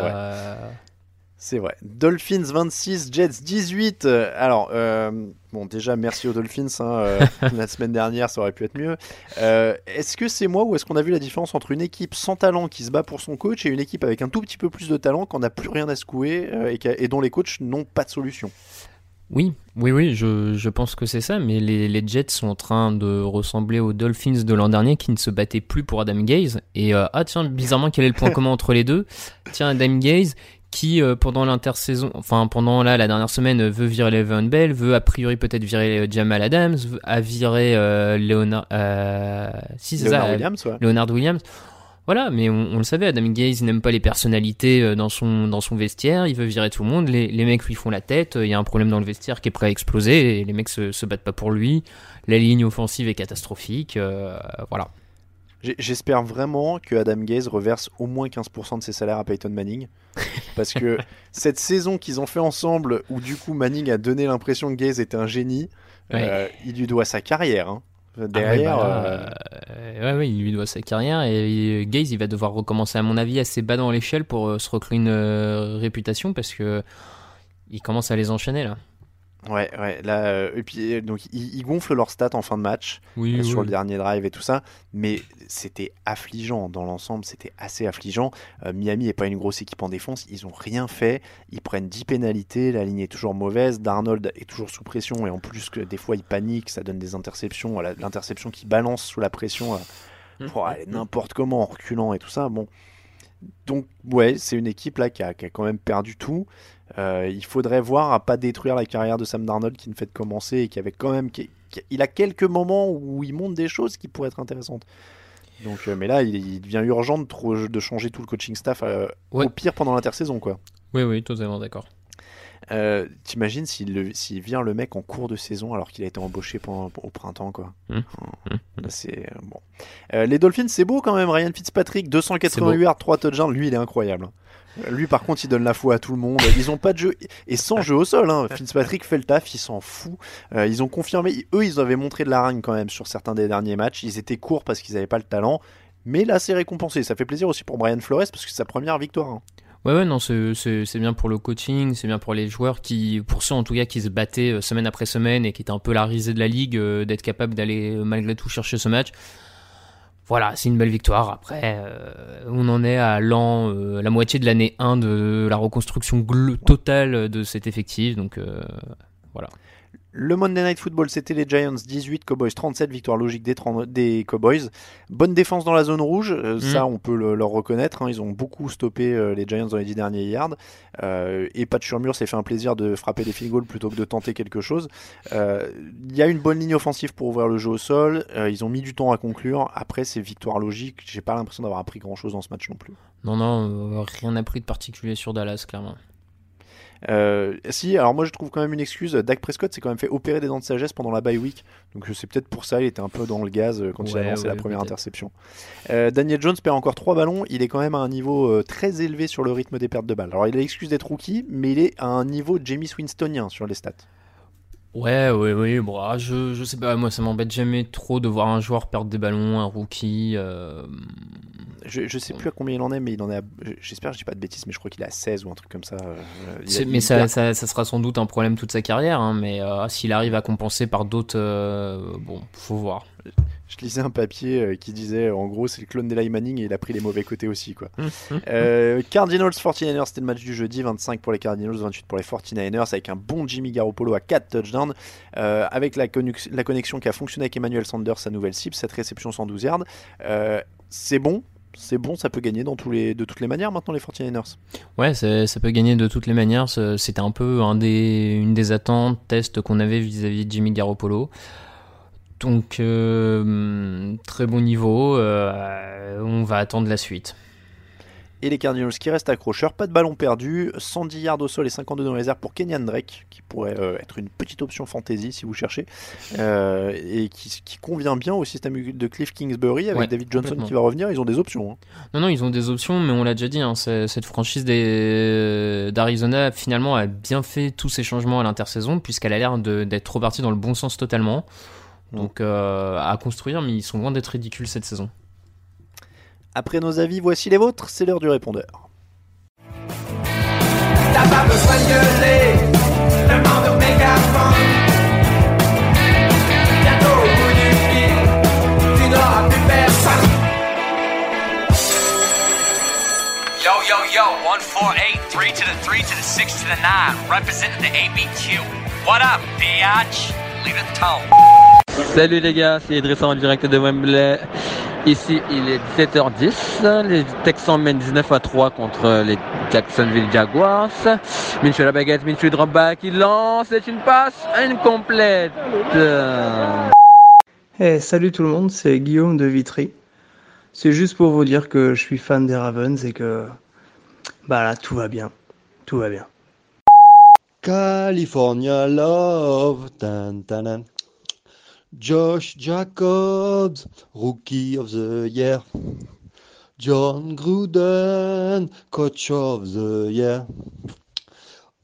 c'est vrai. Dolphins 26, Jets 18. Euh, Alors, euh, bon, déjà, merci aux Dolphins. hein, euh, (laughs) la semaine dernière, ça aurait pu être mieux. Euh, est-ce que c'est moi ou est-ce qu'on a vu la différence entre une équipe sans talent qui se bat pour son coach et une équipe avec un tout petit peu plus de talent qu'on n'a plus rien à secouer et, dont les coachs n'ont pas de solution? Oui, oui, oui, je, je pense que c'est ça, mais les, les Jets sont en train de ressembler aux Dolphins de l'an dernier qui ne se battaient plus pour Adam Gaze. Et ah tiens, bizarrement, quel est le point commun entre les deux? Tiens, Adam Gaze qui euh, pendant l'intersaison, enfin pendant là la dernière semaine euh, veut virer Le'Veon Bell, veut a priori peut-être virer euh, Jamal Adams, veut- a viré euh, Leonard, si ça, Williams, ouais. Leonard Williams. Voilà, mais on, on le savait, Adam Gaze n'aime pas les personnalités dans son, dans son vestiaire, il veut virer tout le monde, les, les mecs lui font la tête, il y a un problème dans le vestiaire qui est prêt à exploser, et les mecs se, se battent pas pour lui, la ligne offensive est catastrophique, voilà. J'espère vraiment que Adam Gaze reverse au moins 15% de ses salaires à Peyton Manning. Parce que (laughs) cette saison qu'ils ont fait ensemble, où du coup Manning a donné l'impression que Gaze était un génie, euh, il lui doit sa carrière. hein. Derrière, Ah ouais, bah, euh, ouais, ouais, il lui doit sa carrière, et, Gaze il va devoir recommencer à mon avis assez bas dans l'échelle pour euh, se recréer une réputation, parce que il commence à les enchaîner là. Ouais, ouais. Là, euh, et puis euh, donc ils, ils gonflent leurs stats en fin de match Oui, euh, sur le dernier drive et tout ça, mais c'était affligeant dans l'ensemble, c'était assez affligeant. Euh, Miami est pas une grosse équipe en défense, ils ont rien fait, ils prennent 10 pénalités, la ligne est toujours mauvaise, Darnold est toujours sous pression et en plus que des fois il panique, ça donne des interceptions, l'interception qui balance sous la pression, euh, pour aller n'importe comment en reculant et tout ça. Bon, donc ouais, c'est une équipe là qui a, qui a quand même perdu tout. Euh, il faudrait voir à pas détruire la carrière de Sam Darnold qui ne fait de commencer et qui avait quand même, qui- qui- il a quelques moments où il montre des choses qui pourraient être intéressantes. Donc, euh, mais là, il, il devient urgent de, changer tout le coaching staff, euh, Ouais. au pire pendant l'intersaison, quoi. Oui, oui, totalement d'accord. Euh, T'imagines s'il vire le mec en cours de saison alors qu'il a été embauché pendant, au printemps, quoi. Là, c'est bon. Euh, les Dolphins, c'est beau quand même. Ryan Fitzpatrick, 288 yards, 3 touchdowns. Lui, il est incroyable. Euh, Lui, par contre, il donne la foi à tout le monde. Ils ont pas de jeu et sans jeu au sol. Hein. Fitzpatrick fait le taf, il s'en fout. Euh, ils ont confirmé. Eux, ils avaient montré de la règne quand même sur certains des derniers matchs. Ils étaient courts parce qu'ils n'avaient pas le talent. Mais là, c'est récompensé. Ça fait plaisir aussi pour Brian Flores parce que c'est sa première victoire. hein. Ouais, ouais, non, c'est bien pour le coaching, c'est bien pour les joueurs qui, pour ceux en tout cas qui se battaient euh, semaine après semaine et qui étaient un peu la risée de la ligue, euh, d'être capable d'aller euh, malgré tout chercher ce match. Voilà, c'est une belle victoire. Après, euh, on en est à l'an, euh, la moitié de l'année 1 de la reconstruction totale de cet effectif. Donc euh, voilà. Le Monday Night Football, c'était les Giants 18, Cowboys 37, victoire logique des, 30 des Cowboys. Bonne défense dans la zone rouge, euh, ça on peut le- leur reconnaître. hein. Ils ont beaucoup stoppé euh, les Giants dans les 10 derniers yards. Euh, et Pat Shurmur s'est fait un plaisir de frapper des field goals plutôt que de tenter quelque chose. Il y a une bonne ligne offensive pour ouvrir le jeu au sol. Ils ont mis du temps à conclure. Après, c'est victoire logique. J'ai pas l'impression d'avoir appris grand chose dans ce match non plus. Non, non, rien appris de particulier sur Dallas, clairement. Euh, si, alors moi je trouve quand même une excuse. Dak Prescott s'est quand même fait opérer des dents de sagesse pendant la bye week. Donc euh, c'est peut-être pour ça, il était un peu dans le gaz euh, quand il a Ouais, lancé la première interception. Euh, Daniel Jones perd encore 3 ballons. Il est quand même à un niveau euh, très élevé sur le rythme des pertes de balles. Alors il a l'excuse d'être rookie, mais il est à un niveau Jamie Winstonien sur les stats. Ouais, ouais, ouais. Bon, ah, je, je sais pas, moi ça m'embête jamais trop de voir un joueur perdre des ballons, un rookie. euh, Je, je sais plus à combien il en est, mais il en est à- J'espère que je dis pas de bêtises, mais je crois qu'il est à 16 ou un truc comme ça. Euh, il a- c'est- il mais ça, perd- ça, ça sera sans doute un problème toute sa carrière, hein, mais euh, s'il arrive à compenser par d'autres. euh, bon, faut voir. (laughs) Je lisais un papier euh, qui disait en gros c'est le clone d'Eli Manning et il a pris les mauvais côtés aussi quoi. (laughs) Euh, Cardinals 49ers c'était le match du jeudi 25 pour les Cardinals 28 pour les 49ers avec un bon Jimmy Garoppolo à 4 touchdowns euh, avec la, connex- la connexion qui a fonctionné avec Emmanuel Sanders sa nouvelle cible cette réception 112 yards Euh, c'est bon c'est bon ça peut gagner dans tous les, de toutes les manières maintenant les 49ers Ouais, ça, ça peut gagner de toutes les manières. C'était un peu un des, une des attentes, tests qu'on avait vis-à-vis de Jimmy Garoppolo. Donc, euh, très bon niveau. euh, on va attendre la suite. et les Cardinals qui restent accrocheurs pas de ballon perdu 110 yards au sol et 52 dans les airs pour Kenyan Drake qui pourrait euh, être une petite option fantasy si vous cherchez euh, et qui, qui convient bien au système de Cliff Kingsbury avec Ouais, David Johnson qui va revenir ils ont des options hein. Non, non, ils ont des options, mais on l'a déjà dit, hein, cette franchise d'Arizona finalement a bien fait tous ces changements à l'intersaison, puisqu'elle a l'air d'être repartie dans le bon sens totalement. Donc euh, à construire, mais ils sont loin d'être ridicules cette saison. après nos avis voici les vôtres c'est l'heure du répondeur T'as pas besoin de gueuler, demande au mégaphone. Bientôt au bout du fil, tu n'auras plus personne. Yo, yo, yo, 148, 3 to the 3 to the 6 to the 9, representing the ABQ. What up, bitch? Leave it tone. Salut les gars, c'est Idrissa en direct de Wembley. Ici, il est 17h10. Les Texans mènent 19 à 3 contre les Jacksonville Jaguars. Minshew la baguette, Minshew drop back, il lance, c'est une passe incomplète. Eh, salut tout le monde, c'est Guillaume de Vitry. C'est juste pour vous dire que je suis fan des Ravens et que bah là tout va bien, tout va bien. California Love. Tan, tan, tan. Josh Jacobs, Rookie of the Year. John Gruden, Coach of the Year.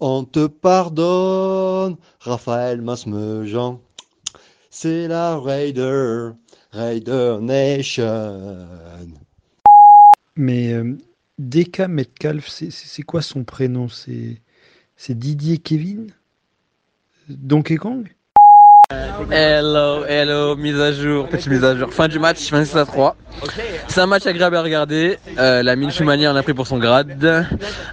On te pardonne, Raphaël Masmejean. C'est la Raider, Raider Nation. Mais euh, DK Metcalf, c'est- quoi son prénom? C'est Didier Kevin? Donkey Kong? Hello, hello, mise à jour, petite mise à jour. Fin du match, 26 à 3. C'est un match agréable à regarder. Euh, la Minshew Mania en a pris pour son grade.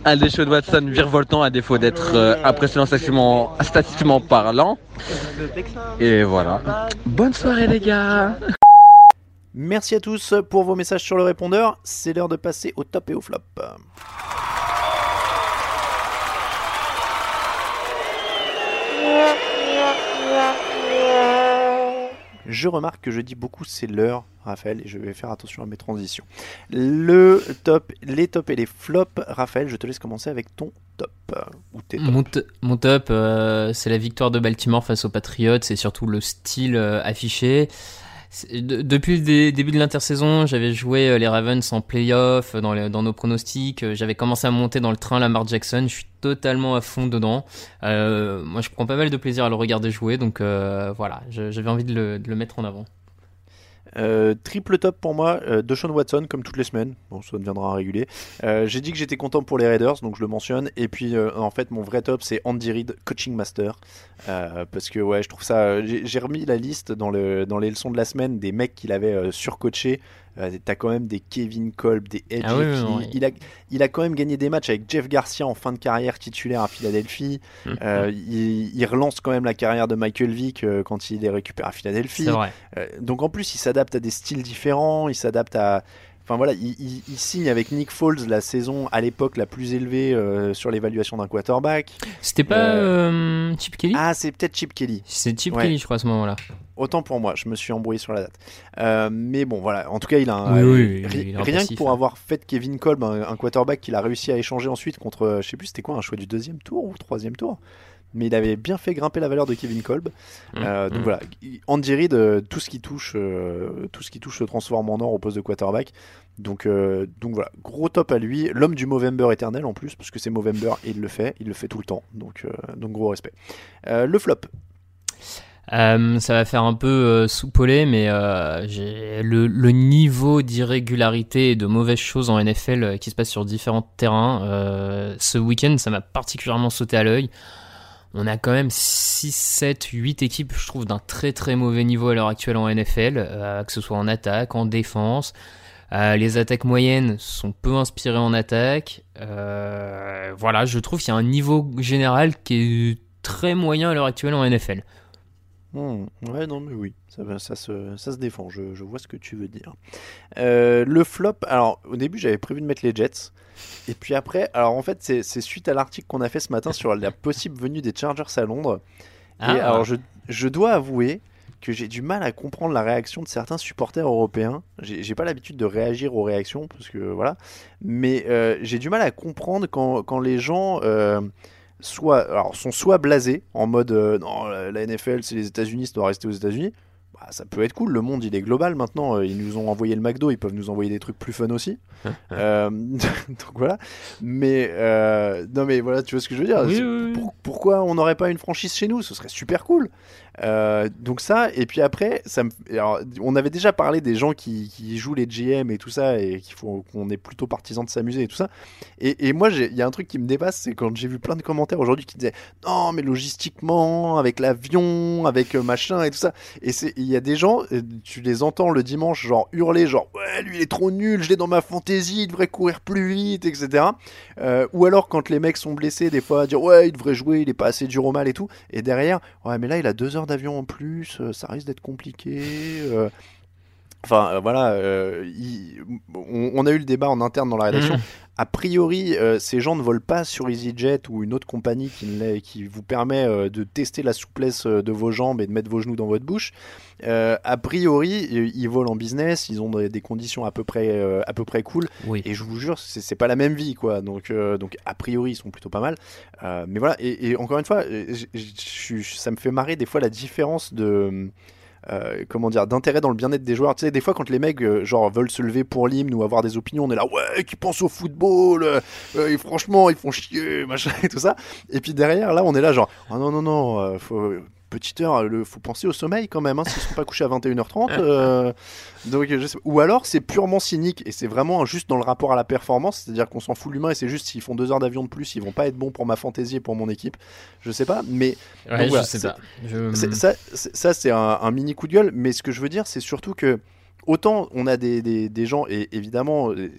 Un shows de Watson virevoltant à défaut d'être euh, impressionnant statistiquement, statistiquement parlant. Et voilà. Bonne soirée les gars merci à tous pour vos messages sur le répondeur c'est l'heure de passer au top et au flop Je remarque que je dis beaucoup c'est l'heure, Raphaël, et je vais faire attention à mes transitions. Le top, les tops et les flops, Raphaël, je te laisse commencer avec ton top. mon top, euh, c'est la victoire de Baltimore face aux Patriots, c'est surtout le style euh, affiché. Depuis le dé- début de l'intersaison, j'avais joué euh, les Ravens en playoff, euh, dans, nos pronostics. euh, J'avais commencé à monter dans le train Lamar Jackson. Je suis totalement à fond dedans. Euh, moi, je prends pas mal de plaisir à le regarder jouer, donc euh, voilà, j'avais envie de le mettre en avant. Euh, triple top pour moi, euh, Deshaun Watson comme toutes les semaines. Bon, ça deviendra régulier. Euh, J'ai dit que j'étais content pour les Raiders, donc je le mentionne. Et puis euh, en fait, mon vrai top, c'est Andy Reid, coaching master, parce que ouais, je trouve ça. J'ai remis la liste dans le dans les leçons de la semaine des mecs qu'il avait surcoachés. Euh, T'as quand même des Kevin Kolb, des Edge. Ah oui, Effi. oui, oui. Il a il a quand même gagné des matchs avec Jeff Garcia en fin de carrière titulaire à Philadelphie. (laughs) Mhm. Euh, il, il relance quand même la carrière de Michael Vick euh, quand il est récupéré à Philadelphie. C'est vrai. Donc en plus, il s'adapte à des styles différents, il s'adapte à. Enfin voilà, il, il- il signe avec Nick Foles la saison à l'époque la plus élevée euh, sur l'évaluation d'un quarterback. C'était pas euh, Chip Kelly? Ah, c'est peut-être Chip Kelly. C'est Chip Ouais. Kelly, je crois, à ce moment-là. Autant pour moi, je me suis embrouillé sur la date. Euh, mais bon, voilà. En tout cas, il a un, Oui, oui, ri- il est rien que pour hein. avoir fait Kevin Kolb, un, un quarterback qu'il a réussi à échanger ensuite contre, euh, je sais plus, c'était quoi, un choix du deuxième tour ou troisième tour. Mais il avait bien fait grimper la valeur de Kevin Kolb. Euh, donc mm. voilà, Andy Reid, euh, tout ce qui touche, euh, tout ce qui touche se transforme en or au poste de quarterback. Donc, donc voilà, gros top à lui. L'homme du Movember éternel en plus, parce que c'est Movember et il le fait, il le fait tout le temps. Donc, donc gros respect. Le flop. Euh, ça va faire un peu euh, soupolé, mais euh, le, le niveau d'irrégularité et de mauvaises choses en NFL qui se passe sur différents terrains. ce week-end, ça m'a particulièrement sauté à l'œil. On a quand même 6, 7, 8 équipes, je trouve, d'un très très mauvais niveau à l'heure actuelle en NFL, euh, que ce soit en attaque, en défense. Euh, les attaques moyennes sont peu inspirées en attaque. Euh, voilà, je trouve qu'il y a un niveau général qui est très moyen à l'heure actuelle en NFL. Hmm, ouais, non, mais oui, ça, se, défend, je, vois ce que tu veux dire. Le flop, alors au début j'avais prévu de mettre les Jets, et puis après, alors en fait c'est suite à l'article qu'on a fait ce matin sur la possible venue des Chargers à Londres. Ah. Et alors je, je dois avouer que j'ai du mal à comprendre la réaction de certains supporters européens. J'ai pas l'habitude de réagir aux réactions, parce que voilà, mais euh, j'ai du mal à comprendre quand, quand les gens... euh, soit, alors, sont soit blasés en mode euh, non, la NFL c'est les États-Unis, ça doit rester aux États-Unis. Bah, ça peut être cool, le monde il est global maintenant. euh, Ils nous ont envoyé le McDo, ils peuvent nous envoyer des trucs plus fun aussi. (laughs) Euh, (laughs) donc voilà. Mais euh, non, mais voilà, tu vois ce que je veux dire. Oui, C'est- oui, oui. pour- pourquoi on n'aurait pas une franchise chez nous? Ce serait super cool. Euh, donc ça, et puis après, ça me... alors, on avait déjà parlé des gens qui, qui jouent les GM et tout ça, et qu'il faut qu'on est plutôt partisans de s'amuser et tout ça. Et, et moi, il y a un truc qui me dépasse, c'est quand j'ai vu plein de commentaires aujourd'hui qui disaient non, mais logistiquement, avec l'avion, avec euh, machin et tout ça. Et c'est- y a des gens, euh, tu les entends le dimanche, genre hurler, genre ouais, lui il est trop nul, je l'ai dans ma fantaisie, il devrait courir plus vite, etc. Euh, ou alors quand les mecs sont blessés, des fois dire ouais, il devrait jouer, il est pas assez dur au mal et tout. Et derrière, ouais, mais là il a deux heures d'avion en plus, euh, ça risque d'être compliqué. Enfin euh, voilà, euh, il- on, on a eu le débat en interne dans la rédaction. Mhm. A priori, euh, ces gens ne volent pas sur EasyJet ou une autre compagnie qui, ne l'est- qui vous permet de tester la souplesse de vos jambes et de mettre vos genoux dans votre bouche. A priori, ils volent en business, ils ont des, des conditions à peu près, à peu près cool. Oui. Et je vous jure, c'est pas la même vie, quoi. Donc, donc a priori, ils sont plutôt pas mal. Mais voilà. Et, et encore une fois, j- j- j- ça me fait marrer des fois la différence de euh, comment dire d'intérêt dans le bien-être des joueurs. Tu sais, des fois quand les mecs euh, genre veulent se lever pour l'hymne ou avoir des opinions, on est là ouais, qui pensent au football, euh, et franchement ils font chier, machin (laughs) et tout ça. Et puis derrière là, on est là genre ah non non non, faut petite heure, le, faut penser au sommeil quand même, hein, s'ils sont pas couchés à (laughs) 21h30. euh, donc, je sais- ou alors c'est purement cynique et c'est vraiment juste dans le rapport à la performance, c'est-à-dire qu'on s'en fout l'humain et c'est juste s'ils font deux heures d'avion de plus, ils vont pas être bons pour ma fantaisie et pour mon équipe. Je sais pas, mais Ouais, donc je voilà, sais pas. Je- c'est- ça, c'est- ça, c'est un, un mini coup de gueule, mais ce que je veux dire, c'est surtout que autant on a des, des, des gens, et évidemment, euh,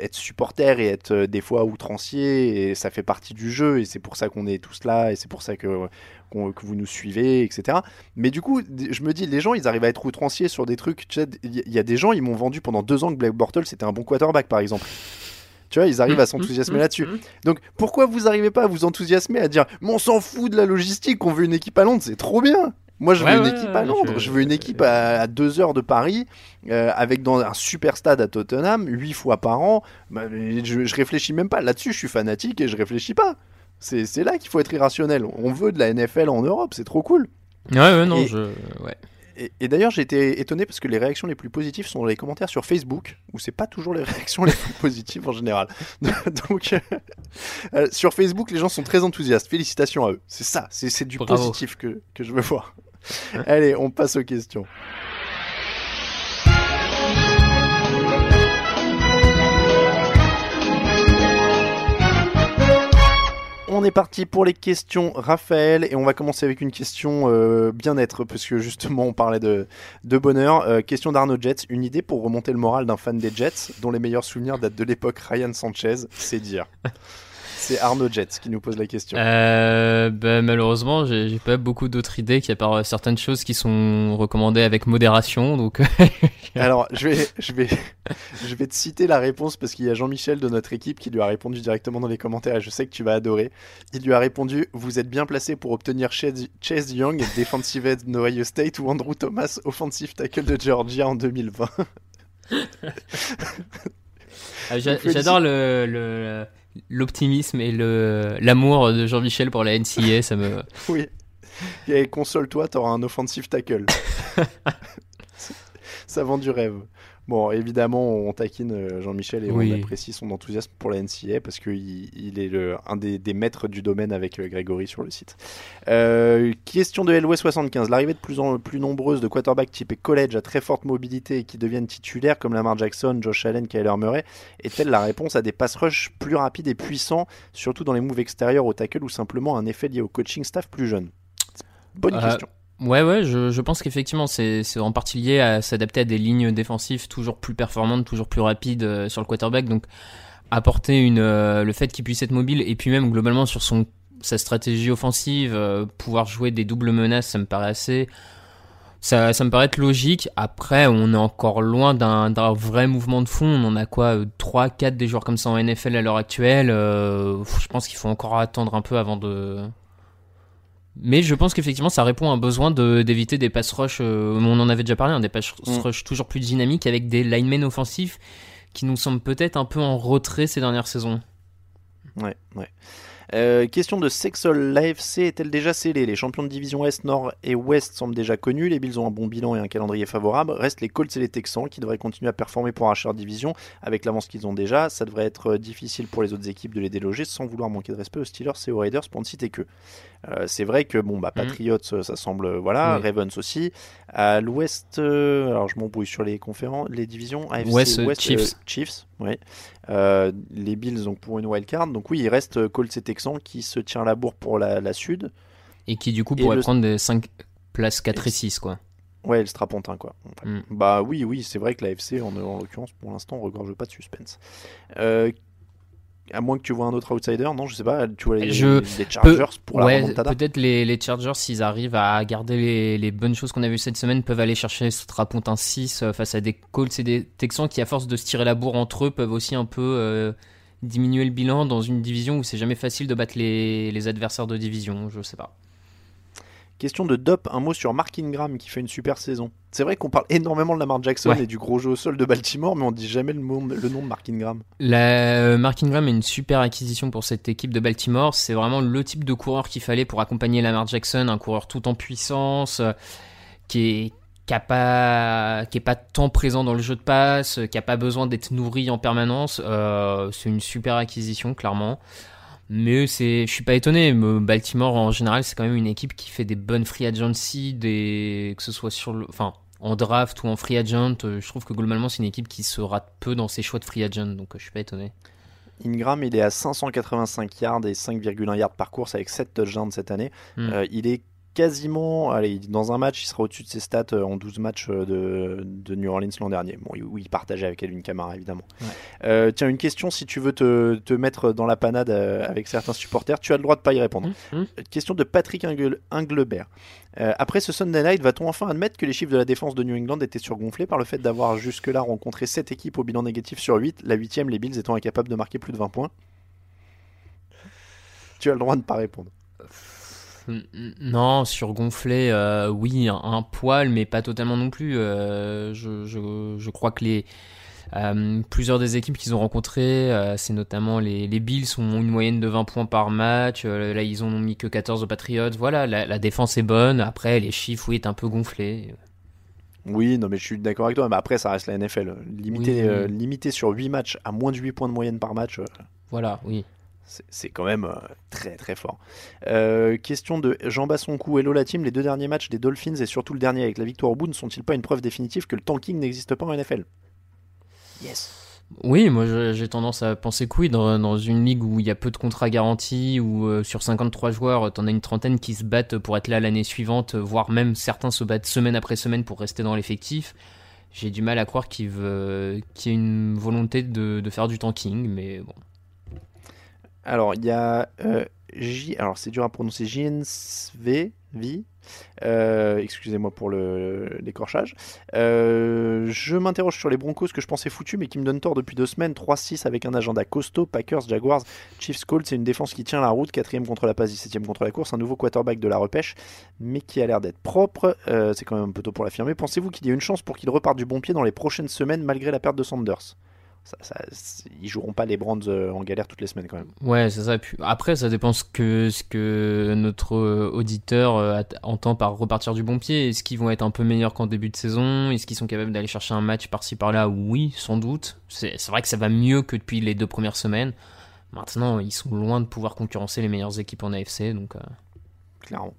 être supporter et être euh, des fois outrancier, et ça fait partie du jeu, et c'est pour ça qu'on est tous là, et c'est pour ça que, que vous nous suivez, etc. Mais du coup, je me dis, les gens, ils arrivent à être outranciers sur des trucs. Il y, a des gens, ils m'ont vendu pendant deux ans que Black Bortles c'était un bon quarterback, par exemple. Tu vois, ils arrivent à s'enthousiasmer là-dessus. Donc, pourquoi vous arrivez pas à vous enthousiasmer à dire, mais on s'en fout de la logistique, on veut une équipe à Londres, c'est trop bien. Moi, je veux Ouais, une ouais, équipe à Londres. je- Je... veux une équipe à, à deux heures de Paris, euh, avec dans un super stade à Tottenham, huit fois par an. Bah, je, je réfléchis même pas. Là-dessus, je suis fanatique et je réfléchis pas. C'est là qu'il faut être irrationnel. On veut de la NFL en Europe, c'est trop cool. Ouais, ouais, non, Et- je. Ouais. Et, et d'ailleurs, j'ai été étonné parce que les réactions les plus positives sont dans les commentaires sur Facebook, où c'est pas toujours les (laughs) réactions les plus positives en général. (laughs) Donc, euh, euh, sur Facebook, les gens sont très enthousiastes. Félicitations à eux. C'est ça, c'est c'est du Bravo. positif que, que je veux voir. Allez, on passe aux questions. Parti pour les questions, Raphaël, et on va commencer avec une question euh, bien-être, parce que justement on parlait de, de bonheur. Euh, question d'Arnaud Jets, une idée pour remonter le moral d'un fan des Jets, dont les meilleurs souvenirs datent de l'époque Ryan Sanchez, c'est dire. C'est Arnaud Jets qui nous pose la question. Euh, bah, malheureusement, j'ai pas beaucoup d'autres idées, qu'il y a par certaines choses qui sont recommandées avec modération. Donc, (laughs) Alors, je vais, je, vais, (laughs) je vais te citer la réponse parce qu'il y a Jean-Michel de notre équipe qui lui a répondu directement dans les commentaires et je sais que tu vas adorer. Il lui a répondu Vous êtes bien placé pour obtenir Chase, Young, defensive end d'Ohio State, ou Andrew Thomas, offensive tackle de Georgia en 2020. Ah, j'a- J'adore le- le- l'optimisme et le l'amour de Jean-Michel pour la NCA. Ça me. (laughs) Oui. Et console-toi, t'auras un offensive tackle. (laughs) Ça vend du rêve. Bon, évidemment, on taquine euh, Jean-Michel et Oui. on apprécie son enthousiasme pour la NCA parce qu'il il est le, un des, des maîtres du domaine avec euh, Grégory sur le site. Euh, question de LW75. L'arrivée de plus en plus nombreuse de quarterbacks typés college à très forte mobilité et qui deviennent titulaires comme Lamar Jackson, Josh Allen, Kyler Murray est-elle la réponse à des pass rush plus rapides et puissants, surtout dans les moves extérieurs au tackle ou simplement un effet lié au coaching staff plus jeune? Bonne Euh, question. Ouais, ouais, je, je pense qu'effectivement, c'est en partie lié à s'adapter à des lignes défensives toujours plus performantes, toujours plus rapides euh, sur le quarterback. Donc, apporter une, euh, le fait qu'il puisse être mobile et puis même globalement sur son, sa stratégie offensive, euh, pouvoir jouer des doubles menaces, ça me paraît assez. Ça, ça me paraît être logique. Après, on est encore loin d'un vrai mouvement de fond. On en a quoi 3, 4 des joueurs comme ça en NFL à l'heure actuelle. Je pense qu'il faut encore attendre un peu avant de, mais je pense qu'effectivement, ça répond à un besoin de- d'éviter des pass rush. euh, on en avait déjà parlé, hein, des pass Mm. rush toujours plus dynamiques avec des linemen offensifs qui nous semblent peut-être un peu en retrait ces dernières saisons. Ouais, ouais. Euh, question de Sexol. L'AFC est-elle déjà scellée? Les champions de division Est, Nord et Ouest semblent déjà connus. Les Bills ont un bon bilan et un calendrier favorable. Restent les Colts et les Texans qui devraient continuer à performer pour arracher leur division avec l'avance qu'ils ont déjà. Ça devrait être euh, difficile pour les autres équipes de les déloger sans vouloir manquer de respect aux Steelers et aux Raiders pour ne citer que. Euh, c'est vrai que bon bah Mhm. Patriots euh, ça semble euh, voilà Oui. Ravens aussi à l'Ouest alors je m'embrouille sur les conférences les divisions AFC Chiefs. Chiefs Euh, les Bills donc pour une wild card donc oui il reste Colts et Texans qui se tient la bourre pour la, la Sud Et qui du coup le- prendre des 5 places 4 et 6 quoi. ouais le strapontin quoi. Mm. bah oui oui c'est vrai que la FC en, en l'occurrence pour l'instant regorge pas de suspense euh, à moins que tu vois un autre outsider non je sais pas tu vois les, Je les Chargers pour la ouais, peut-être les, les Chargers, s'ils arrivent à garder les, les bonnes choses qu'on a vues cette semaine, peuvent aller chercher ce Strapontin 6 euh, face à des Colts et des Texans qui, à force de se tirer la bourre entre eux, peuvent aussi un peu euh, diminuer le bilan dans une division où c'est jamais facile de battre les, les adversaires de division. Je sais pas. Question de Dop, un mot sur Mark Ingram qui fait une super saison. C'est vrai qu'on parle énormément de Lamar Jackson Ouais. et du gros jeu au sol de Baltimore, mais on dit jamais le, nom de Mark Ingram. La, euh, Mark Ingram est une super acquisition pour cette équipe de Baltimore. C'est vraiment le type de coureur qu'il fallait pour accompagner Lamar Jackson, un coureur tout en puissance, euh, qui est qui a pas qui est pas tant présent dans le jeu de passe, qui a pas besoin d'être nourri en permanence. Euh, c'est une super acquisition clairement. Mais c'est, je suis pas étonné. Baltimore en général, c'est quand même une équipe qui fait des bonnes free agency, des que ce soit sur le, enfin en draft ou en free agent. euh, Je trouve que globalement c'est une équipe qui se rate peu dans ses choix de free agent, donc euh, je suis pas étonné. Ingram, il est à 585 yards et 5,1 yards par course avec 7 touchdowns cette année. Mm. Euh, il est quasiment, allez, dans un match, il sera au-dessus de ses stats euh, en 12 matchs euh, de, de New Orleans l'an dernier. Bon, il- oui, il partageait avec Elvin Kamara, évidemment. Ouais. Euh, tiens, une question, si tu veux te, te mettre dans la panade avec certains supporters, tu as le droit de pas y répondre. Mmh. Euh, Question de Patrick Ingle- Inglebert. Euh, après ce Sunday Night, va-t-on enfin admettre que les chiffres de la défense de New England étaient surgonflés par le fait d'avoir jusque-là rencontré 7 équipes au bilan négatif sur 8, la 8 les Bills étant incapables de marquer plus de 20 points? Tu as le droit de pas répondre. Non, surgonflé, euh, oui, un, un poil, mais pas totalement non plus. Euh, je, je, je crois que les euh, plusieurs des équipes qu'ils ont rencontrées, euh, c'est notamment les, les Bills, ont une moyenne de 20 points par match. Là, ils ont mis que 14 aux Patriots. Voilà, la, la défense est bonne. Après, les chiffres, oui, est un peu gonflé. Oui, non, mais je suis d'accord avec toi. Mais après, ça reste la NFL. Limité, Oui, oui. limité sur 8 matchs à moins de 8 points de moyenne par match, Voilà, oui. C'est- quand même euh, très très fort. Euh, question de Jean Bassoncourt. Hello la team, les deux derniers matchs des Dolphins et surtout le dernier avec la victoire au bout ne sont-ils pas une preuve définitive que le tanking n'existe pas en NFL Yes. Oui, moi j'ai tendance à penser que oui, dans, dans une ligue où il y a peu de contrats garantis, où euh, sur 53 joueurs, t'en as une trentaine qui se battent pour être là l'année suivante, voire même certains se battent semaine après semaine pour rester dans l'effectif. J'ai du mal à croire qu'il y ait une volonté de, de faire du tanking, mais bon. Alors, il y a euh, J. Alors, c'est dur à prononcer. JNSV. V. Euh, Excusez-moi pour l'écorchage. Euh, je m'interroge sur les Broncos que je pensais foutus, mais qui me donnent tort depuis deux semaines. 3-6 avec un agenda costaud. Packers, Jaguars, Chiefs, Colts. C'est une défense qui tient la route. Quatrième contre la passe, 17 contre la course. Un nouveau quarterback de la repêche, mais qui a l'air d'être propre. C'est quand même un peu tôt pour l'affirmer. Pensez-vous qu'il y a une chance pour qu'il reparte du bon pied dans les prochaines semaines, malgré la perte de Sanders? Ça, ça- Ils joueront pas les Brands euh, en galère toutes les semaines quand même. Ouais, c'est ça. Puis après, ça dépend ce que, ce que notre euh, auditeur euh, entend par repartir du bon pied. Est-ce qu'ils vont être un peu meilleurs qu'en début de saison? Est-ce qu'ils sont capables d'aller chercher un match par-ci par-là? Oui, sans doute. C'est c'est vrai que ça va mieux que depuis les deux premières semaines. Maintenant, ils sont loin de pouvoir concurrencer les meilleures équipes en AFC. Donc, euh, clairement.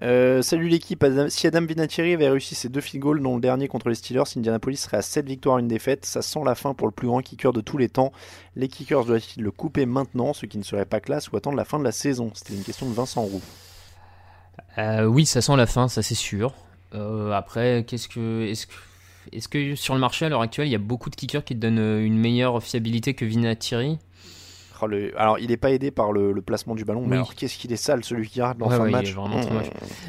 Euh, salut l'équipe. Si Adam Vinatieri avait réussi ses deux field goals, dont le dernier contre les Steelers, Indianapolis serait à 7 victoires, une défaite. Ça sent la fin pour le plus grand kicker de tous les temps. Les kickers doivent-ils le couper maintenant, ce qui ne serait pas classe, ou attendre la fin de la saison? C'était une question de Vincent Roux. Euh, oui, ça sent la fin, ça c'est sûr. Euh, après, qu'est-ce que, est-ce que, est-ce que sur le marché à l'heure actuelle, il y a beaucoup de kickers qui te donnent une meilleure fiabilité que Vinatieri? Oh, le- Alors, il n'est pas aidé par le, le placement du ballon, mais Oui. alors qu'est-ce qu'il est sale celui qui rate dans Ouais, match vraiment Mmh.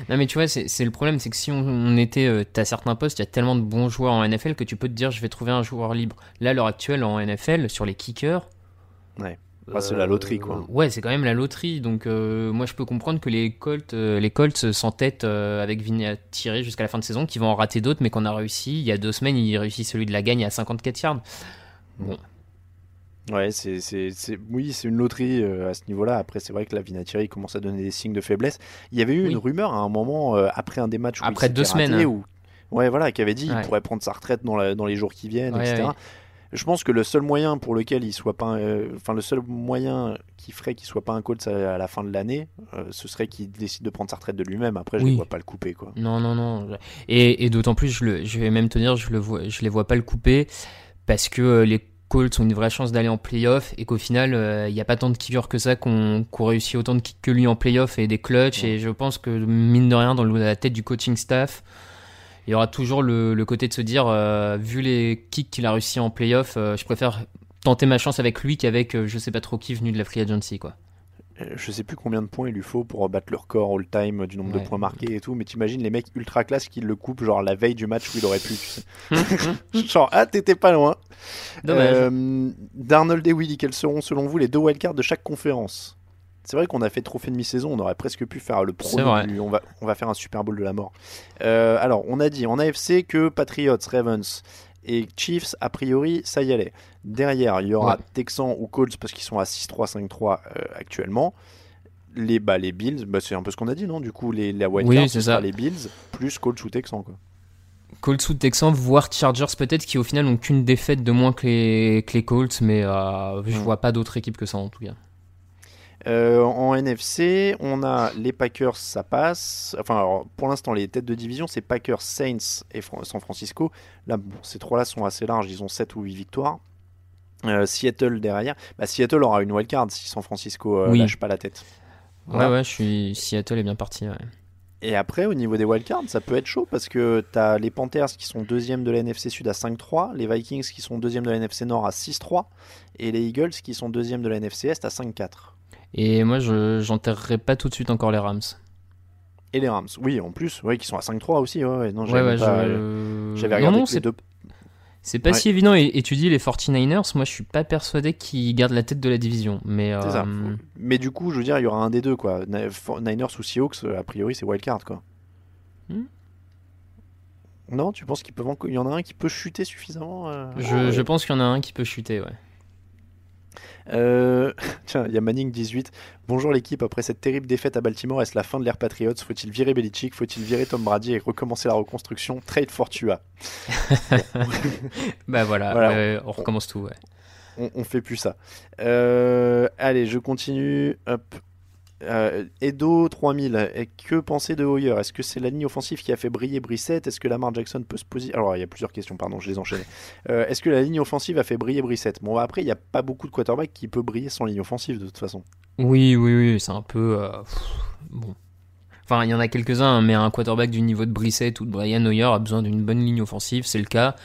Non mais tu vois, c'est le problème, c'est que si on, on était, euh, t'as certains postes, il y a tellement de bons joueurs en NFL que tu peux te dire, je vais trouver un joueur libre. Là, à l'heure actuelle, en NFL, sur les kickers, Ouais. Bah, c'est la loterie, quoi. euh, ouais, c'est quand même la loterie. Donc euh, moi, je peux comprendre que les Colts, euh, les Colts s'entêtent euh, avec Vinatieri jusqu'à la fin de saison, qui vont en rater d'autres, mais qu'on a réussi. Il y a deux semaines, il réussit celui de la gagne à 54 yards. Bon, Ouais, c'est, c'est, c'est- oui, c'est une loterie euh, à ce niveau-là. Après, c'est vrai que la Vinatieri commence à donner des signes de faiblesse. Il y avait eu Oui. une rumeur à un moment, euh, après un des matchs où Après deux semaines, hein. où- ouais, voilà, qui avait dit qu'il pourrait prendre sa retraite dans, la- dans les jours qui viennent, Ouais, etc. ouais. Je pense que le seul moyen pour lequel il soit pas, euh, enfin le seul moyen qui ferait qu'il soit pas un coach à, à la fin de l'année, ce serait qu'il décide de prendre sa retraite de lui-même. Après, je ne Oui. vois pas le couper, quoi. Non, non, non. Et, et d'autant plus, je, le, je vais même te dire, je, le vois, je les vois pas le couper parce que les Colts ont une vraie chance d'aller en playoff et qu'au final, euh, il n'y a pas tant de kickers que ça qu'on réussit autant de kicks que lui en playoff et des clutch. Et je pense que, mine de rien, dans la tête du coaching staff, il y aura toujours le, le côté de se dire, euh, vu les kicks qu'il a réussi en playoff, euh, je préfère tenter ma chance avec lui qu'avec je sais pas trop qui venu de la free agency, quoi. Euh, Je sais plus combien de points il lui faut pour battre le record all-time du nombre Ouais. de points marqués et tout, mais t'imagines les mecs ultra classe qui le coupent genre la veille du match où il aurait pu, tu sais. (laughs) genre, ah, t'étais pas loin. Dommage. Euh, Darnold et Willy, quels seront selon vous les deux wildcards de chaque conférence? C'est vrai qu'on a fait trophée de mi-saison, on aurait presque pu faire le du- on va, on va faire un Super Bowl de la mort. Euh, alors, on a dit en AFC que Patriots, Ravens et Chiefs, a priori, ça y allait. Derrière, il y aura Ouais. Texans ou Colts parce qu'ils sont à 6-3, 5-3 euh, actuellement. Les, bah, les Bills, bah, c'est un peu ce qu'on a dit, non? Du coup, les, la wildcard, Oui, ce c'est sera ça. les Bills plus Colts ou Texans. Quoi. Colts ou Texans, voire Chargers peut-être, qui au final n'ont qu'une défaite de moins que les, que les Colts, mais euh, je Mm. vois pas d'autres équipes que ça en tout cas. Euh, en NFC, on a les Packers, ça passe. Enfin, alors, pour l'instant, les têtes de division, c'est Packers, Saints et Fran- San Francisco. Là, bon, ces trois-là sont assez larges, ils ont 7 ou 8 victoires. Euh, Seattle derrière. Bah, Seattle aura une wildcard si San Francisco euh, Oui. lâche pas la tête. Ouais, ouais, je suis. Seattle est bien parti. ouais. Et après, au niveau des wildcards, ça peut être chaud parce que tu as les Panthers qui sont deuxième de la NFC Sud à 5-3, les Vikings qui sont deuxième de la NFC Nord à 6-3, et les Eagles qui sont deuxième de la NFC Est à 5-4. Et moi, je j'enterrerai pas tout de suite encore les Rams. Et les Rams, oui, en plus, ouais, qui sont à 5-3 aussi. Ouais, ouais, non, j'avais ouais, pas- Non, regardé non, les c'est- deux. C'est pas Ouais. si évident. Et, et tu dis les 49ers, moi je suis pas persuadé qu'ils gardent la tête de la division. Mais C'est ça. euh, Mais du coup, je veux dire, il y aura un des deux, quoi. Niners ou Seahawks, euh, a priori, c'est wildcard, quoi. Hmm. Non, tu penses qu'il peut y en a un qui peut chuter suffisamment euh, je, je pense qu'il y en a un qui peut chuter, ouais. Euh, (laughs) Tiens, il y a Manning 18. Bonjour l'équipe, après cette terrible défaite à Baltimore, est-ce la fin de l'ère Patriots? Faut-il virer Belichick? Faut-il virer Tom Brady et recommencer la reconstruction? Trade for Tua. (laughs) Bah voilà, on recommence tout, ouais. On, on fait plus ça. Euh, allez, je continue. Hop. Euh, Edo 3000, et que penser de Hoyer? Est-ce que c'est la ligne offensive qui a fait briller Brissett Est-ce que Lamar Jackson peut se positionner Alors il y a plusieurs questions, pardon, je les enchaîne. (laughs) Euh, Est-ce que la ligne offensive a fait briller Brissett Bon après il n'y a pas beaucoup de quarterbacks qui peut briller sans ligne offensive de toute façon. Oui, oui, oui, c'est un peu. euh, pff, bon. Enfin, il y en a quelques-uns, hein, mais un quarterback du niveau de Brissett ou de Brian Hoyer a besoin d'une bonne ligne offensive, c'est le cas.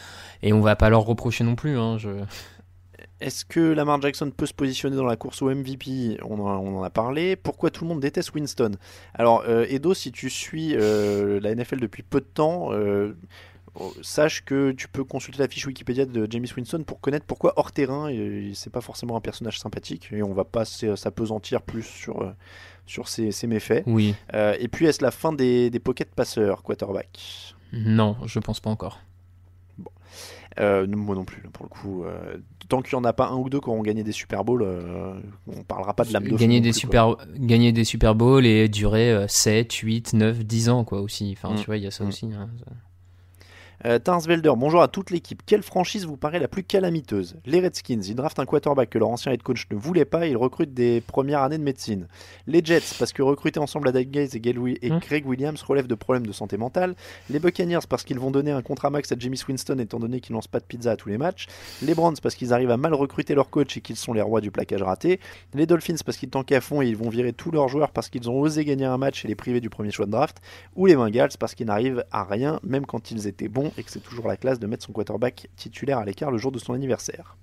Et on va pas leur reprocher non plus. Hein, je... Est-ce que Lamar Jackson peut se positionner dans la course au MVP on en, on en a parlé. Pourquoi tout le monde déteste Winston? Alors, euh, Edo, si tu suis euh, la NFL depuis peu de temps, euh, oh, sache que tu peux consulter la fiche Wikipédia de James Winston pour connaître pourquoi hors terrain, c'est pas forcément un personnage sympathique et on va pas s'apesantir plus sur, sur ses, ses méfaits. Oui. Et puis, est-ce la fin des, des pocket passeurs, quarterback? Non, je pense pas encore. Euh, moi non plus, pour le coup. euh, tant qu'il n'y en a pas un ou deux qui auront gagné des Super Bowls, euh, on parlera pas de fond Gagner des, plus, quoi. super, gagner des Super Bowls et durer euh, 7, 8, 9, 10 ans, quoi, aussi. Enfin, Mm. tu vois, il y a ça Mm. aussi. hein. Euh, Tarsvelder, bonjour à toute l'équipe. Quelle franchise vous paraît la plus calamiteuse? Les Redskins, ils draftent un quarterback que leur ancien head coach ne voulait pas et ils recrutent des premières années de médecine. Les Jets, parce que recruter ensemble Adam Gaze et, et Hmm. Greg Williams relève de problèmes de santé mentale. Les Buccaneers, parce qu'ils vont donner un contrat max à James Winston étant donné qu'ils lancent pas de pizza à tous les matchs. Les Browns, parce qu'ils arrivent à mal recruter leur coach et qu'ils sont les rois du plaquage raté. Les Dolphins, parce qu'ils tankent à fond et ils vont virer tous leurs joueurs parce qu'ils ont osé gagner un match et les priver du premier choix de draft. Ou les Bengals, parce qu'ils n'arrivent à rien, même quand ils étaient bons et que c'est toujours la classe de mettre son quarterback titulaire à l'écart le jour de son anniversaire.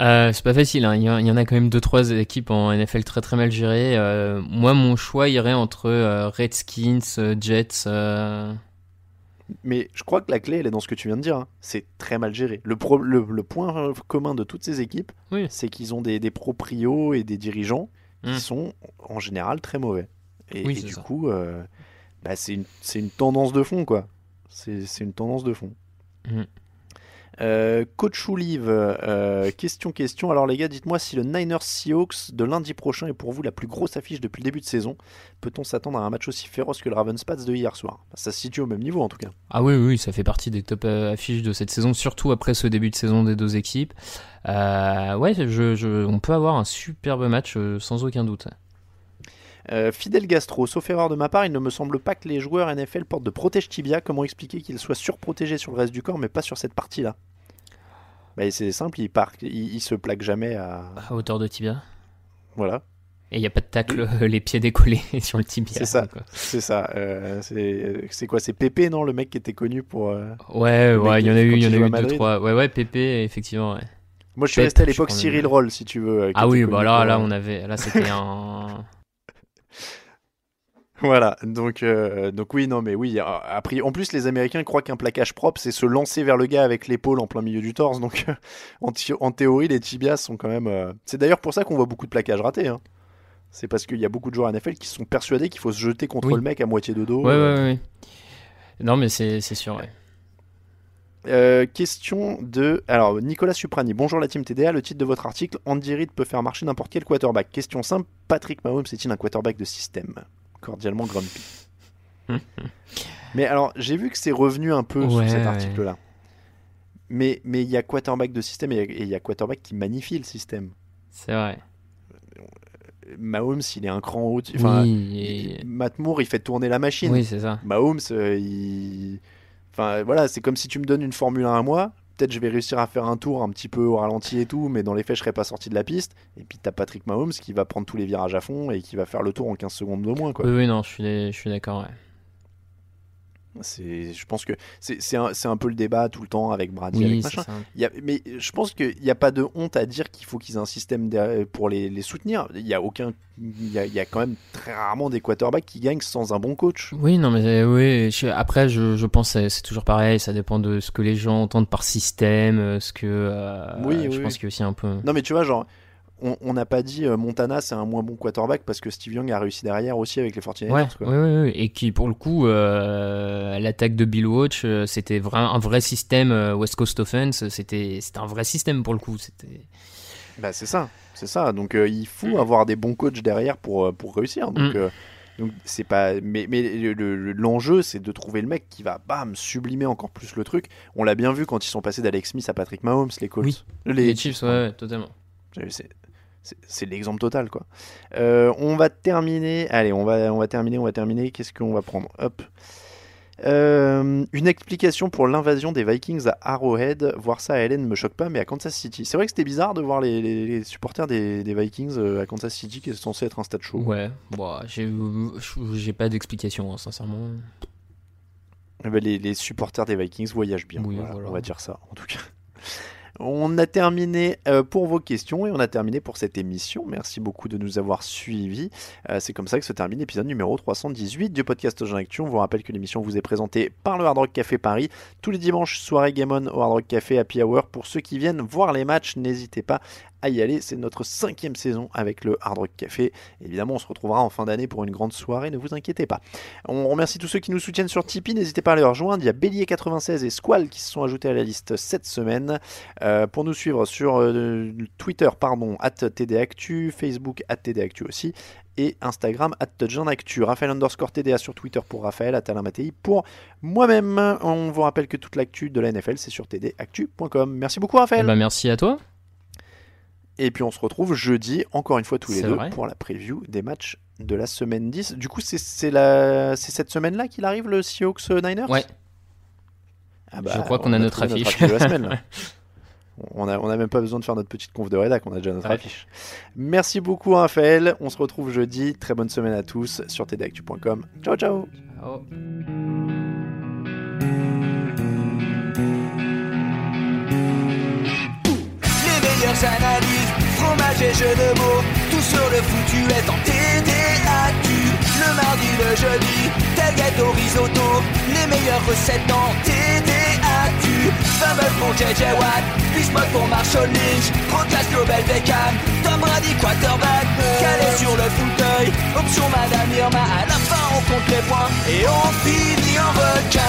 Euh, c'est pas facile, hein. il, y en, a quand même 2-3 équipes en NFL très très mal gérées. Euh, moi, mon choix irait entre euh, Redskins, Jets. Mais je crois que la clé, elle est dans ce que tu viens de dire. hein. C'est très mal géré. Le, pro- le, le point commun de toutes ces équipes, Oui. c'est qu'ils ont des, des proprios et des dirigeants qui sont en général très mauvais. Et, Oui, et c'est du ça. coup, bah, c'est une, tendance de fond, quoi. C'est une tendance de fond. Mm. Euh, Coach Olive, euh, question, question. Alors les gars, dites-moi si le Niners Seahawks de lundi prochain est pour vous la plus grosse affiche depuis le début de saison. Peut-on s'attendre à un match aussi féroce que le Ravens Pats de hier soir? Ça se situe au même niveau en tout cas. Ah oui, oui, ça fait partie des top euh, affiches de cette saison, surtout après ce début de saison des deux équipes. Euh, ouais, je, je- on peut avoir un superbe match sans aucun doute. Euh, Fidel Gastro, sauf erreur de ma part, il ne me semble pas que les joueurs NFL portent de protège tibia. Comment expliquer qu'ils soient surprotégés sur le reste du corps, mais pas sur cette partie-là? Bah, C'est simple, ils, partent, ils, ils se plaquent jamais à. À hauteur de tibia. Voilà. Et il n'y a pas de tacle, euh, les pieds décollés (laughs) sur le tibia. C'est ça, c'est ça. Euh, c'est c'est quoi? C'est Pépé, non Le mec qui était connu pour. euh, Ouais, ouais, il y en a eu, il y en a eu deux, trois. Ouais, ouais, Pépé, effectivement, ouais. Moi, je suis Pep, resté à l'époque Cyril Roll, si tu veux. euh, Ah oui, bah là, là, euh, on avait, là, c'était un. (laughs) (laughs) Voilà, donc, euh, donc oui, non, mais oui. a- Après, en plus, les Américains croient qu'un plaquage propre, c'est se lancer vers le gars avec l'épaule en plein milieu du torse. Donc, (laughs) en, théorie, les tibias sont quand même. euh, C'est d'ailleurs pour ça qu'on voit beaucoup de plaquages ratés. hein. C'est parce qu'il y a beaucoup de joueurs NFL qui sont persuadés qu'il faut se jeter contre Oui. le mec à moitié de dos. Ouais, euh. ouais, ouais. Non, mais c'est c'est sûr, ouais. Euh, question de. Alors, Nicolas Suprani. Bonjour la team TDA. Le titre de votre article Andy Reid peut faire marcher n'importe quel quarterback. Question simple Patrick Mahomes est-il un quarterback de système? Cordialement Grumpy. Mais alors, j'ai vu que c'est revenu un peu sur Ouais, cet ouais. article-là. Mais mais il y a quarterback de système et il y a- y, quarterback qui magnifie le système. C'est vrai. Mahomes, il est un cran au Enfin, Oui, et- Matt Moore, il fait tourner la machine. Oui, c'est ça. Mahomes, euh, il. Enfin, voilà, c'est comme si tu me donnes une Formule 1 à moi. Peut-être je vais réussir à faire un tour un petit peu au ralenti et tout, mais dans les faits, je serais pas sorti de la piste. Et puis t'as Patrick Mahomes qui va prendre tous les virages à fond et qui va faire le tour en 15 secondes de moins. Oui, non, je suis, d'accord. Je pense que c'est, un, peu le débat tout le temps avec Brady, Oui, avec c'est machin. ça. Il y a- mais je pense qu'il n'y a pas de honte à dire qu'il faut qu'ils aient un système derrière- pour les, les soutenir. Il y a aucun, il y a, il y a quand même très rarement des quarterbacks qui gagnent sans un bon coach. Oui, non, mais euh, oui. je- après, je, je pense que c'est- toujours pareil. Ça dépend de ce que les gens entendent par système, euh, ce que. euh, Oui, je oui, pense oui. qu'il y a aussi un peu. Non, mais tu vois, genre, on n'a pas dit euh, Montana c'est un moins bon quarterback parce que Steve Young a réussi derrière aussi avec les 49ers. Ouais, quoi. et qui pour le coup, euh, l'attaque de Bill Watch, euh, c'était un vrai système euh, West Coast Offense. C'était, un vrai système pour le coup. C'était. Bah, c'est ça, c'est ça. Donc euh, il faut avoir des bons coachs derrière pour, pour réussir. Donc, Mm. euh, donc c'est pas. Mais, mais le- le- l'enjeu, c'est de trouver le mec qui va bam sublimer encore plus le truc. On l'a bien vu quand ils sont passés d'Alex Smith à Patrick Mahomes, les Colts. Oui. Les, Les Chiefs, ouais, ouais, totalement. C'est- l'exemple total, quoi. Euh, on va terminer. Allez, on va, on va terminer, on va terminer. Qu'est-ce qu'on va prendre? Hop. Euh, une explication pour l'invasion des Vikings à Arrowhead. Voir ça à Hélène ne me choque pas, mais à Kansas City. C'est vrai que c'était bizarre de voir les, les- les supporters des, des Vikings euh, à Kansas City, qui est censé être un stade chaud. Ouais, bon, j'ai j'ai pas d'explication, hein, sincèrement. Eh ben, les, les supporters des Vikings voyagent bien. Oui, voilà, voilà. On va dire ça, en tout cas. On a terminé euh, pour vos questions et on a terminé pour cette émission. Merci beaucoup de nous avoir suivis. Euh, C'est comme ça que se termine l'épisode numéro 318 du podcast Jean Actu. On vous rappelle que l'émission vous est présentée par le Hard Rock Café Paris tous les dimanches, soirée Game On au Hard Rock Café Happy Hour. Pour ceux qui viennent voir les matchs, n'hésitez pas à y aller. C'est notre cinquième saison avec le Hard Rock Café. Évidemment, on se retrouvera en fin d'année pour une grande soirée, ne vous inquiétez pas. On remercie tous ceux qui nous soutiennent sur Tipeee. N'hésitez pas à les rejoindre. Il y a Bélier96 et Squall qui se sont ajoutés à la liste cette semaine. Euh, pour nous suivre sur euh, Twitter, pardon, at TDActu, Facebook, at TDActu aussi, et Instagram, at Actu. Raphaël underscore TDA sur Twitter pour Raphaël, at Alain Mattei pour moi-même. On vous rappelle que toute l'actu de la NFL, c'est sur tdactu.com. Merci beaucoup, Raphaël. Eh ben, merci à toi. Et puis on se retrouve jeudi, encore une fois tous les deux, vrai. pour la preview des matchs de la semaine 10. Du coup, c'est c'est la... c'est cette semaine-là qu'il arrive le Seahawks Niners? Ouais. Ah bah, Je crois qu'on on a notre trouvé affiche. de la semaine, là. (laughs) On a, on a même pas besoin de faire notre petite conf de rédac, on a déjà notre Ouais. affiche. Merci beaucoup Raphaël, on se retrouve jeudi. Très bonne semaine à tous sur tdactu.com. Ciao ciao Ciao. Les meilleures analyses, fromage et jeux de mots, tout sur le foutu est en TDAQ. Le mardi, le jeudi, tel gâteau risotto, les meilleures recettes dans TDAQ. Fumble pour JJ Watt, Bismuth pour Marshall Lynch, Broadcast Global Beckham, Tom Brady quarterback, calé sur le fauteuil, option Madame Irma, à la fin on compte les points et on finit en requin.